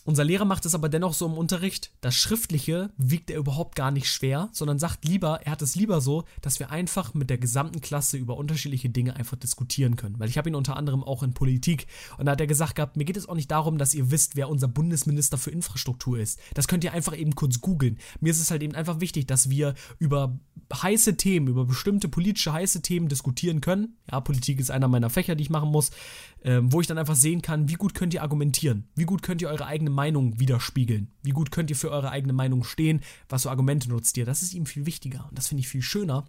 Unser Lehrer macht es aber dennoch so im Unterricht. Das Schriftliche wiegt er überhaupt gar nicht schwer, sondern sagt lieber, er hat es lieber so, dass wir einfach mit der gesamten Klasse über unterschiedliche Dinge einfach diskutieren können. Weil ich habe ihn unter anderem auch in Politik und da hat er gesagt gehabt, mir geht es auch nicht darum, dass ihr wisst, wer unser Bundesminister für Infrastruktur ist. Das könnt ihr einfach eben kurz googeln. Mir ist es halt eben einfach wichtig, dass wir über heiße Themen, über bestimmte politische heiße Themen diskutieren können. Ja, Politik ist einer meiner Fächer, die ich machen muss, ähm, wo ich dann einfach sehen kann, wie gut könnt ihr argumentieren, wie gut könnt ihr eure eigene Meinung widerspiegeln, wie gut könnt ihr für eure eigene Meinung stehen, was für Argumente nutzt ihr. Das ist ihm viel wichtiger und das finde ich viel schöner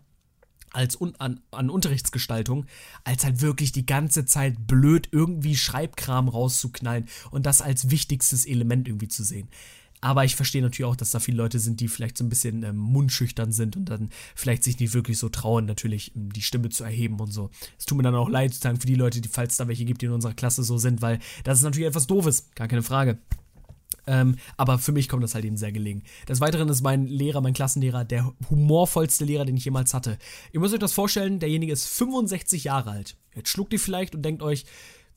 als un an, an Unterrichtsgestaltung, als halt wirklich die ganze Zeit blöd irgendwie Schreibkram rauszuknallen und das als wichtigstes Element irgendwie zu sehen. Aber ich verstehe natürlich auch, dass da viele Leute sind, die vielleicht so ein bisschen ähm, mundschüchtern sind und dann vielleicht sich nicht wirklich so trauen, natürlich ähm, die Stimme zu erheben und so. Es tut mir dann auch leid, sozusagen für die Leute, die, falls da welche gibt, die in unserer Klasse so sind, weil das ist natürlich etwas Doofes, gar keine Frage. Ähm, aber für mich kommt das halt eben sehr gelegen. Des Weiteren ist mein Lehrer, mein Klassenlehrer, der humorvollste Lehrer, den ich jemals hatte. Ihr müsst euch das vorstellen, derjenige ist 65 Jahre alt. Jetzt schluckt ihr vielleicht und denkt euch,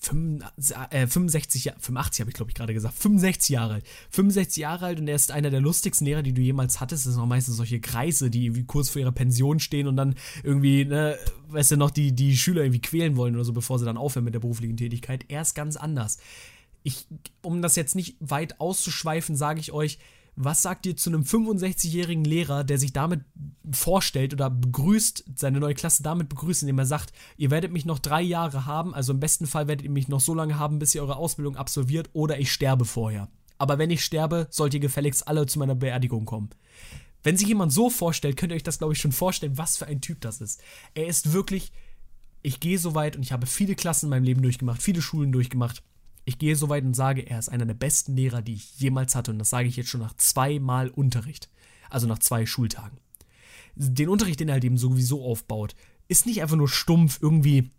65, 85 habe ich glaube ich gerade gesagt, 65 Jahre alt. 65 Jahre alt und er ist einer der lustigsten Lehrer, die du jemals hattest. Das sind auch meistens solche Kreise, die irgendwie kurz vor ihrer Pension stehen und dann irgendwie, ne, weißt du, noch die, die Schüler irgendwie quälen wollen oder so, bevor sie dann aufhören mit der beruflichen Tätigkeit. Er ist ganz anders. Ich, um das jetzt nicht weit auszuschweifen, sage ich euch, was sagt ihr zu einem 65-jährigen Lehrer, der sich damit vorstellt oder begrüßt, seine neue Klasse damit begrüßt, indem er sagt, ihr werdet mich noch drei Jahre haben, also im besten Fall werdet ihr mich noch so lange haben, bis ihr eure Ausbildung absolviert oder ich sterbe vorher. Aber wenn ich sterbe, sollt ihr gefälligst alle zu meiner Beerdigung kommen. Wenn sich jemand so vorstellt, könnt ihr euch das, glaube ich, schon vorstellen, was für ein Typ das ist. Er ist wirklich, ich gehe so weit und ich habe viele Klassen in meinem Leben durchgemacht, viele Schulen durchgemacht ich gehe so weit und sage, er ist einer der besten Lehrer, die ich jemals hatte. Und das sage ich jetzt schon nach zweimal Unterricht. Also nach zwei Schultagen. Den Unterricht, den er halt eben sowieso aufbaut, ist nicht einfach nur stumpf irgendwie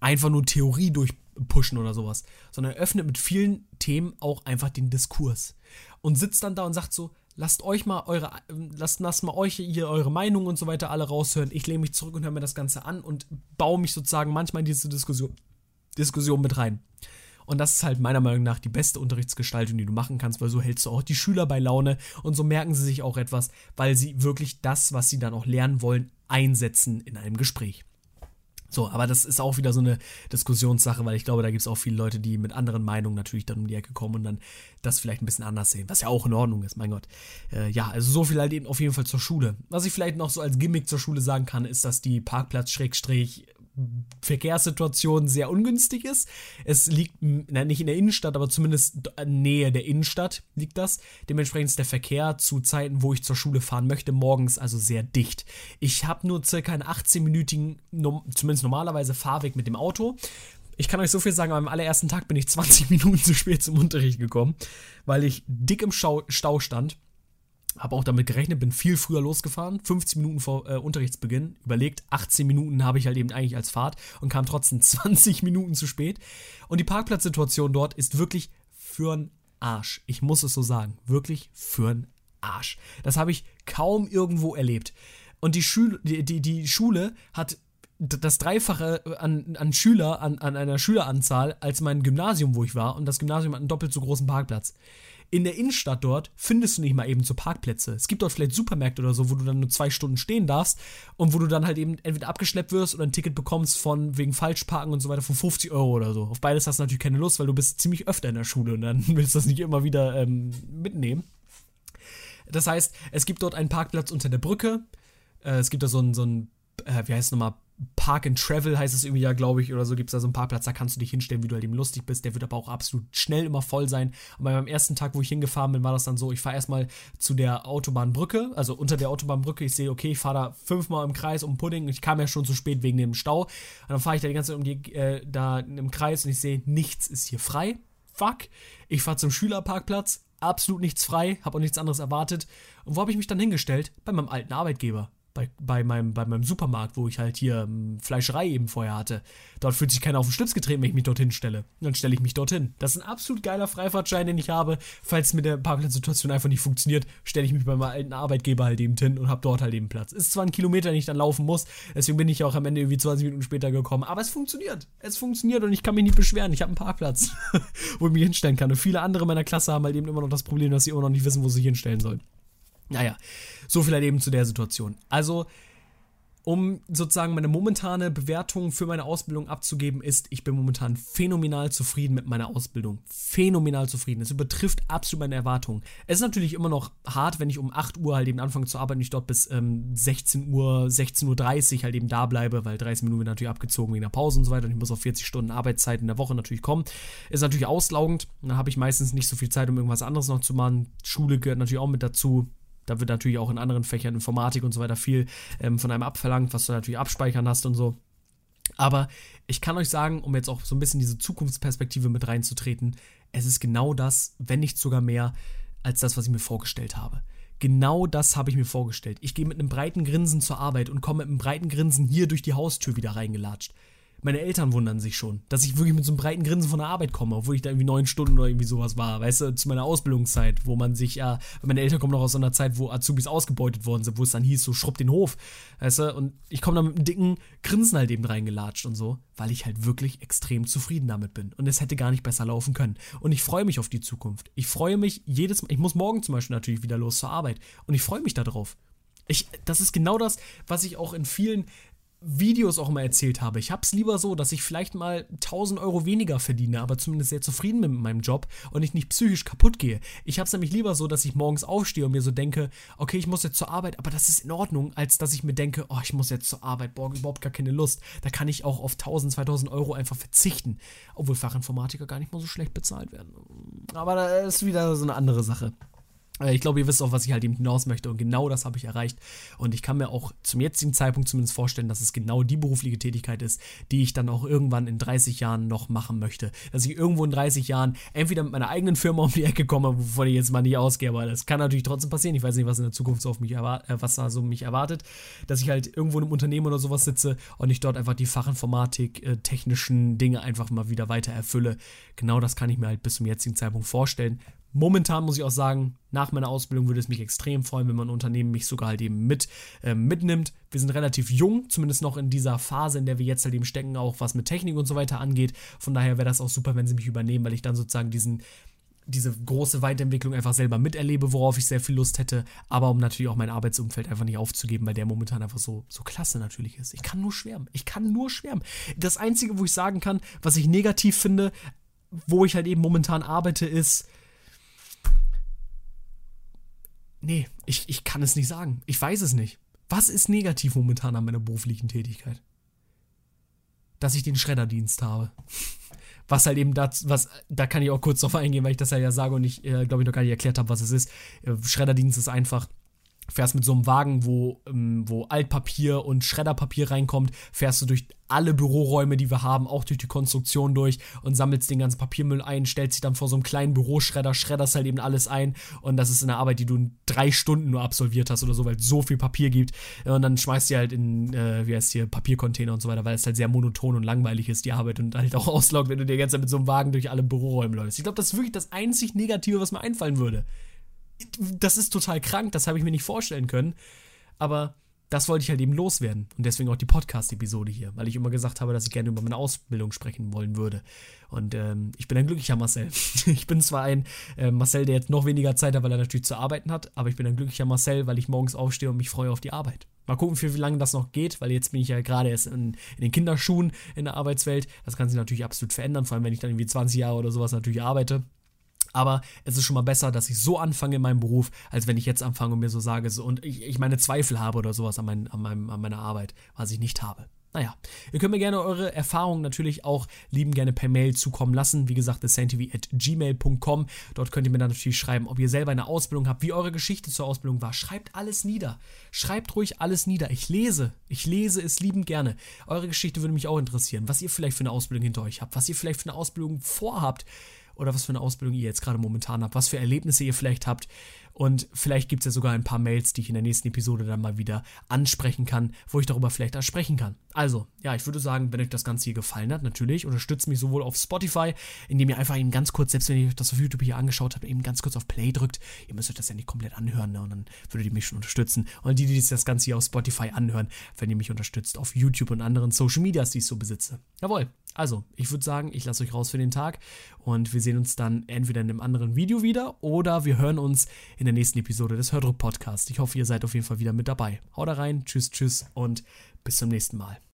einfach nur Theorie durchpushen oder sowas, sondern er öffnet mit vielen Themen auch einfach den Diskurs und sitzt dann da und sagt so, lasst euch mal eure, lasst, lasst mal euch hier eure Meinung und so weiter alle raushören. Ich lehne mich zurück und höre mir das Ganze an und baue mich sozusagen manchmal in diese Diskussion, Diskussion mit rein. Und das ist halt meiner Meinung nach die beste Unterrichtsgestaltung, die du machen kannst, weil so hältst du auch die Schüler bei Laune und so merken sie sich auch etwas, weil sie wirklich das, was sie dann auch lernen wollen, einsetzen in einem Gespräch. So, aber das ist auch wieder so eine Diskussionssache, weil ich glaube, da gibt es auch viele Leute, die mit anderen Meinungen natürlich dann um die Ecke kommen und dann das vielleicht ein bisschen anders sehen, was ja auch in Ordnung ist, mein Gott. Äh, ja, also so viel halt eben auf jeden Fall zur Schule. Was ich vielleicht noch so als Gimmick zur Schule sagen kann, ist, dass die Parkplatz-Schrägstrich Verkehrssituation sehr ungünstig ist. Es liegt na, nicht in der Innenstadt, aber zumindest Nähe der Innenstadt liegt das. Dementsprechend ist der Verkehr zu Zeiten, wo ich zur Schule fahren möchte, morgens also sehr dicht. Ich habe nur circa einen 18-minütigen, zumindest normalerweise Fahrweg mit dem Auto. Ich kann euch so viel sagen, am allerersten Tag bin ich 20 Minuten zu spät zum Unterricht gekommen, weil ich dick im Stau stand habe auch damit gerechnet, bin viel früher losgefahren, 15 Minuten vor äh, Unterrichtsbeginn, überlegt, 18 Minuten habe ich halt eben eigentlich als Fahrt und kam trotzdem 20 Minuten zu spät. Und die Parkplatzsituation dort ist wirklich für'n Arsch. Ich muss es so sagen, wirklich für'n Arsch. Das habe ich kaum irgendwo erlebt. Und die, Schule, die, die, die Schule hat das Dreifache an, an Schüler, an, an einer Schüleranzahl als mein Gymnasium, wo ich war. Und das Gymnasium hat einen doppelt so großen Parkplatz. In der Innenstadt dort findest du nicht mal eben so Parkplätze. Es gibt dort vielleicht Supermärkte oder so, wo du dann nur zwei Stunden stehen darfst und wo du dann halt eben entweder abgeschleppt wirst oder ein Ticket bekommst von wegen Falschparken und so weiter von 50 Euro oder so. Auf beides hast du natürlich keine Lust, weil du bist ziemlich öfter in der Schule und dann willst du das nicht immer wieder ähm, mitnehmen. Das heißt, es gibt dort einen Parkplatz unter der Brücke. Äh, es gibt da so ein, so ein äh, wie heißt es nochmal, Park and Travel heißt es irgendwie ja, glaube ich, oder so gibt es da so einen Parkplatz, da kannst du dich hinstellen, wie du halt eben lustig bist. Der wird aber auch absolut schnell immer voll sein. Und bei meinem ersten Tag, wo ich hingefahren bin, war das dann so, ich fahre erstmal zu der Autobahnbrücke, also unter der Autobahnbrücke. Ich sehe, okay, ich fahre da fünfmal im Kreis um Pudding. Ich kam ja schon zu spät wegen dem Stau. Und dann fahre ich da die ganze Zeit um die, äh, da im Kreis und ich sehe, nichts ist hier frei. Fuck. Ich fahre zum Schülerparkplatz, absolut nichts frei, habe auch nichts anderes erwartet. Und wo habe ich mich dann hingestellt? Bei meinem alten Arbeitgeber bei, bei, meinem, bei meinem Supermarkt, wo ich halt hier ähm, Fleischerei eben vorher hatte. Dort fühlt sich keiner auf den Schlips getreten, wenn ich mich dorthin stelle. Dann stelle ich mich dorthin. Das ist ein absolut geiler Freifahrtschein, den ich habe. Falls mit der Parkplatzsituation einfach nicht funktioniert, stelle ich mich bei meinem alten Arbeitgeber halt eben hin und habe dort halt eben Platz. Ist zwar ein Kilometer, den ich dann laufen muss, deswegen bin ich auch am Ende irgendwie 20 Minuten später gekommen, aber es funktioniert. Es funktioniert und ich kann mich nicht beschweren. Ich habe einen Parkplatz, wo ich mich hinstellen kann. Und viele andere meiner Klasse haben halt eben immer noch das Problem, dass sie immer noch nicht wissen, wo sie sich hinstellen sollen. Naja, so viel halt eben zu der Situation. Also, um sozusagen meine momentane Bewertung für meine Ausbildung abzugeben, ist, ich bin momentan phänomenal zufrieden mit meiner Ausbildung. Phänomenal zufrieden. Es übertrifft absolut meine Erwartungen. Es ist natürlich immer noch hart, wenn ich um 8 Uhr halt eben anfange zu arbeiten und ich dort bis ähm, 16 Uhr, 16.30 Uhr halt eben da bleibe, weil 30 Minuten wird natürlich abgezogen wegen der Pause und so weiter und ich muss auf 40 Stunden Arbeitszeit in der Woche natürlich kommen. Ist natürlich auslaugend. Da habe ich meistens nicht so viel Zeit, um irgendwas anderes noch zu machen. Schule gehört natürlich auch mit dazu da wird natürlich auch in anderen Fächern, Informatik und so weiter, viel ähm, von einem abverlangt, was du natürlich abspeichern hast und so. Aber ich kann euch sagen, um jetzt auch so ein bisschen diese Zukunftsperspektive mit reinzutreten, es ist genau das, wenn nicht sogar mehr, als das, was ich mir vorgestellt habe. Genau das habe ich mir vorgestellt. Ich gehe mit einem breiten Grinsen zur Arbeit und komme mit einem breiten Grinsen hier durch die Haustür wieder reingelatscht. Meine Eltern wundern sich schon, dass ich wirklich mit so einem breiten Grinsen von der Arbeit komme, obwohl ich da irgendwie neun Stunden oder irgendwie sowas war. Weißt du, zu meiner Ausbildungszeit, wo man sich ja, meine Eltern kommen noch aus so einer Zeit, wo Azubis ausgebeutet worden sind, wo es dann hieß, so schrubb den Hof. Weißt du, und ich komme da mit einem dicken Grinsen halt eben reingelatscht und so, weil ich halt wirklich extrem zufrieden damit bin. Und es hätte gar nicht besser laufen können. Und ich freue mich auf die Zukunft. Ich freue mich jedes Mal, ich muss morgen zum Beispiel natürlich wieder los zur Arbeit. Und ich freue mich darauf. Ich, das ist genau das, was ich auch in vielen Videos auch immer erzählt habe. Ich habe es lieber so, dass ich vielleicht mal 1000 Euro weniger verdiene, aber zumindest sehr zufrieden bin mit meinem Job und ich nicht psychisch kaputt gehe. Ich habe es nämlich lieber so, dass ich morgens aufstehe und mir so denke, okay, ich muss jetzt zur Arbeit, aber das ist in Ordnung, als dass ich mir denke, oh, ich muss jetzt zur Arbeit, boah, überhaupt gar keine Lust. Da kann ich auch auf 1000, 2000 Euro einfach verzichten. Obwohl Fachinformatiker gar nicht mal so schlecht bezahlt werden. Aber das ist wieder so eine andere Sache. Äh, ich glaube, ihr wisst auch, was ich halt eben hinaus möchte und genau das habe ich erreicht. Und ich kann mir auch zum jetzigen Zeitpunkt zumindest vorstellen, dass es genau die berufliche Tätigkeit ist, die ich dann auch irgendwann in 30 Jahren noch machen möchte. Dass ich irgendwo in 30 Jahren entweder mit meiner eigenen Firma um die Ecke komme, wovon ich jetzt mal nicht ausgehe, aber das kann natürlich trotzdem passieren. Ich weiß nicht, was in der Zukunft so auf mich erwartet, äh, was da so mich erwartet, dass ich halt irgendwo in einem Unternehmen oder sowas sitze und ich dort einfach die Fachinformatik, äh, technischen Dinge einfach mal wieder weiter erfülle. Genau das kann ich mir halt bis zum jetzigen Zeitpunkt vorstellen. Momentan muss ich auch sagen, nach meiner Ausbildung würde es mich extrem freuen, wenn mein Unternehmen mich sogar halt eben mit äh, mitnimmt. Wir sind relativ jung, zumindest noch in dieser Phase, in der wir jetzt halt eben stecken, auch was mit Technik und so weiter angeht. Von daher wäre das auch super, wenn sie mich übernehmen, weil ich dann sozusagen diesen diese große Weiterentwicklung einfach selber miterlebe, worauf ich sehr viel Lust hätte, aber um natürlich auch mein Arbeitsumfeld einfach nicht aufzugeben, weil der momentan einfach so, so klasse natürlich ist. Ich kann nur schwärmen. Ich kann nur schwärmen. Das Einzige, wo ich sagen kann, was ich negativ finde, wo ich halt eben momentan arbeite, ist, Nee, ich, ich kann es nicht sagen. Ich weiß es nicht. Was ist negativ momentan an meiner beruflichen Tätigkeit? Dass ich den Schredderdienst habe. Was halt eben das, was, da kann ich auch kurz drauf eingehen, weil ich das ja, ja sage und ich, äh, glaube ich, noch gar nicht erklärt habe, was es ist. Äh, Schredderdienst ist einfach, fährst mit so einem Wagen, wo, ähm, wo Altpapier und Schredderpapier reinkommt, fährst du durch alle Büroräume, die wir haben, auch durch die Konstruktion durch und sammelst den ganzen Papiermüll ein, stellst dich dann vor so einem kleinen Büroschredder, schredderst halt eben alles ein und das ist eine Arbeit, die du in drei Stunden nur absolviert hast oder so, weil es so viel Papier gibt und dann schmeißt du halt in, äh, wie heißt hier, Papiercontainer und so weiter, weil es halt sehr monoton und langweilig ist, die Arbeit und halt auch auslaugt, wenn du dir jetzt mit so einem Wagen durch alle Büroräume läufst. Ich glaube, das ist wirklich das einzig Negative, was mir einfallen würde das ist total krank, das habe ich mir nicht vorstellen können. Aber das wollte ich halt eben loswerden. Und deswegen auch die Podcast-Episode hier, weil ich immer gesagt habe, dass ich gerne über meine Ausbildung sprechen wollen würde. Und ähm, ich bin ein glücklicher Marcel. ich bin zwar ein äh, Marcel, der jetzt noch weniger Zeit hat, weil er natürlich zu arbeiten hat, aber ich bin ein glücklicher Marcel, weil ich morgens aufstehe und mich freue auf die Arbeit. Mal gucken, für wie lange das noch geht, weil jetzt bin ich ja gerade erst in, in, den Kinderschuhen in der Arbeitswelt. Das kann sich natürlich absolut verändern, vor allem wenn ich dann irgendwie 20 Jahre oder sowas natürlich arbeite. Aber es ist schon mal besser, dass ich so anfange in meinem Beruf, als wenn ich jetzt anfange und mir so sage so, und ich, ich meine Zweifel habe oder sowas an, mein, an, meinem, an meiner Arbeit, was ich nicht habe. Naja, ihr könnt mir gerne eure Erfahrungen natürlich auch lieben gerne per Mail zukommen lassen. Wie gesagt, thesantv.gmail.com. Dort könnt ihr mir dann natürlich schreiben, ob ihr selber eine Ausbildung habt, wie eure Geschichte zur Ausbildung war. Schreibt alles nieder. Schreibt ruhig alles nieder. Ich lese. Ich lese es liebend gerne. Eure Geschichte würde mich auch interessieren, was ihr vielleicht für eine Ausbildung hinter euch habt, was ihr vielleicht für eine Ausbildung vorhabt oder was für eine Ausbildung ihr jetzt gerade momentan habt, was für Erlebnisse ihr vielleicht habt. Und vielleicht gibt es ja sogar ein paar Mails, die ich in der nächsten Episode dann mal wieder ansprechen kann, wo ich darüber vielleicht sprechen kann. Also, ja, ich würde sagen, wenn euch das Ganze hier gefallen hat, natürlich, unterstützt mich sowohl auf Spotify, indem ihr einfach eben ganz kurz, selbst wenn ihr das auf YouTube hier angeschaut habt, eben ganz kurz auf Play drückt. Ihr müsst euch das ja nicht komplett anhören, ne? und dann würdet ihr mich schon unterstützen. Und die, die das Ganze hier auf Spotify anhören, wenn ihr mich unterstützt auf YouTube und anderen Social Medias, die ich so besitze. Jawohl. Also, ich würde sagen, ich lasse euch raus für den Tag und wir sehen uns dann entweder in einem anderen Video wieder oder wir hören uns in der nächsten Episode des Hördruck Podcasts. Ich hoffe, ihr seid auf jeden Fall wieder mit dabei. Haut rein, tschüss, tschüss und bis zum nächsten Mal.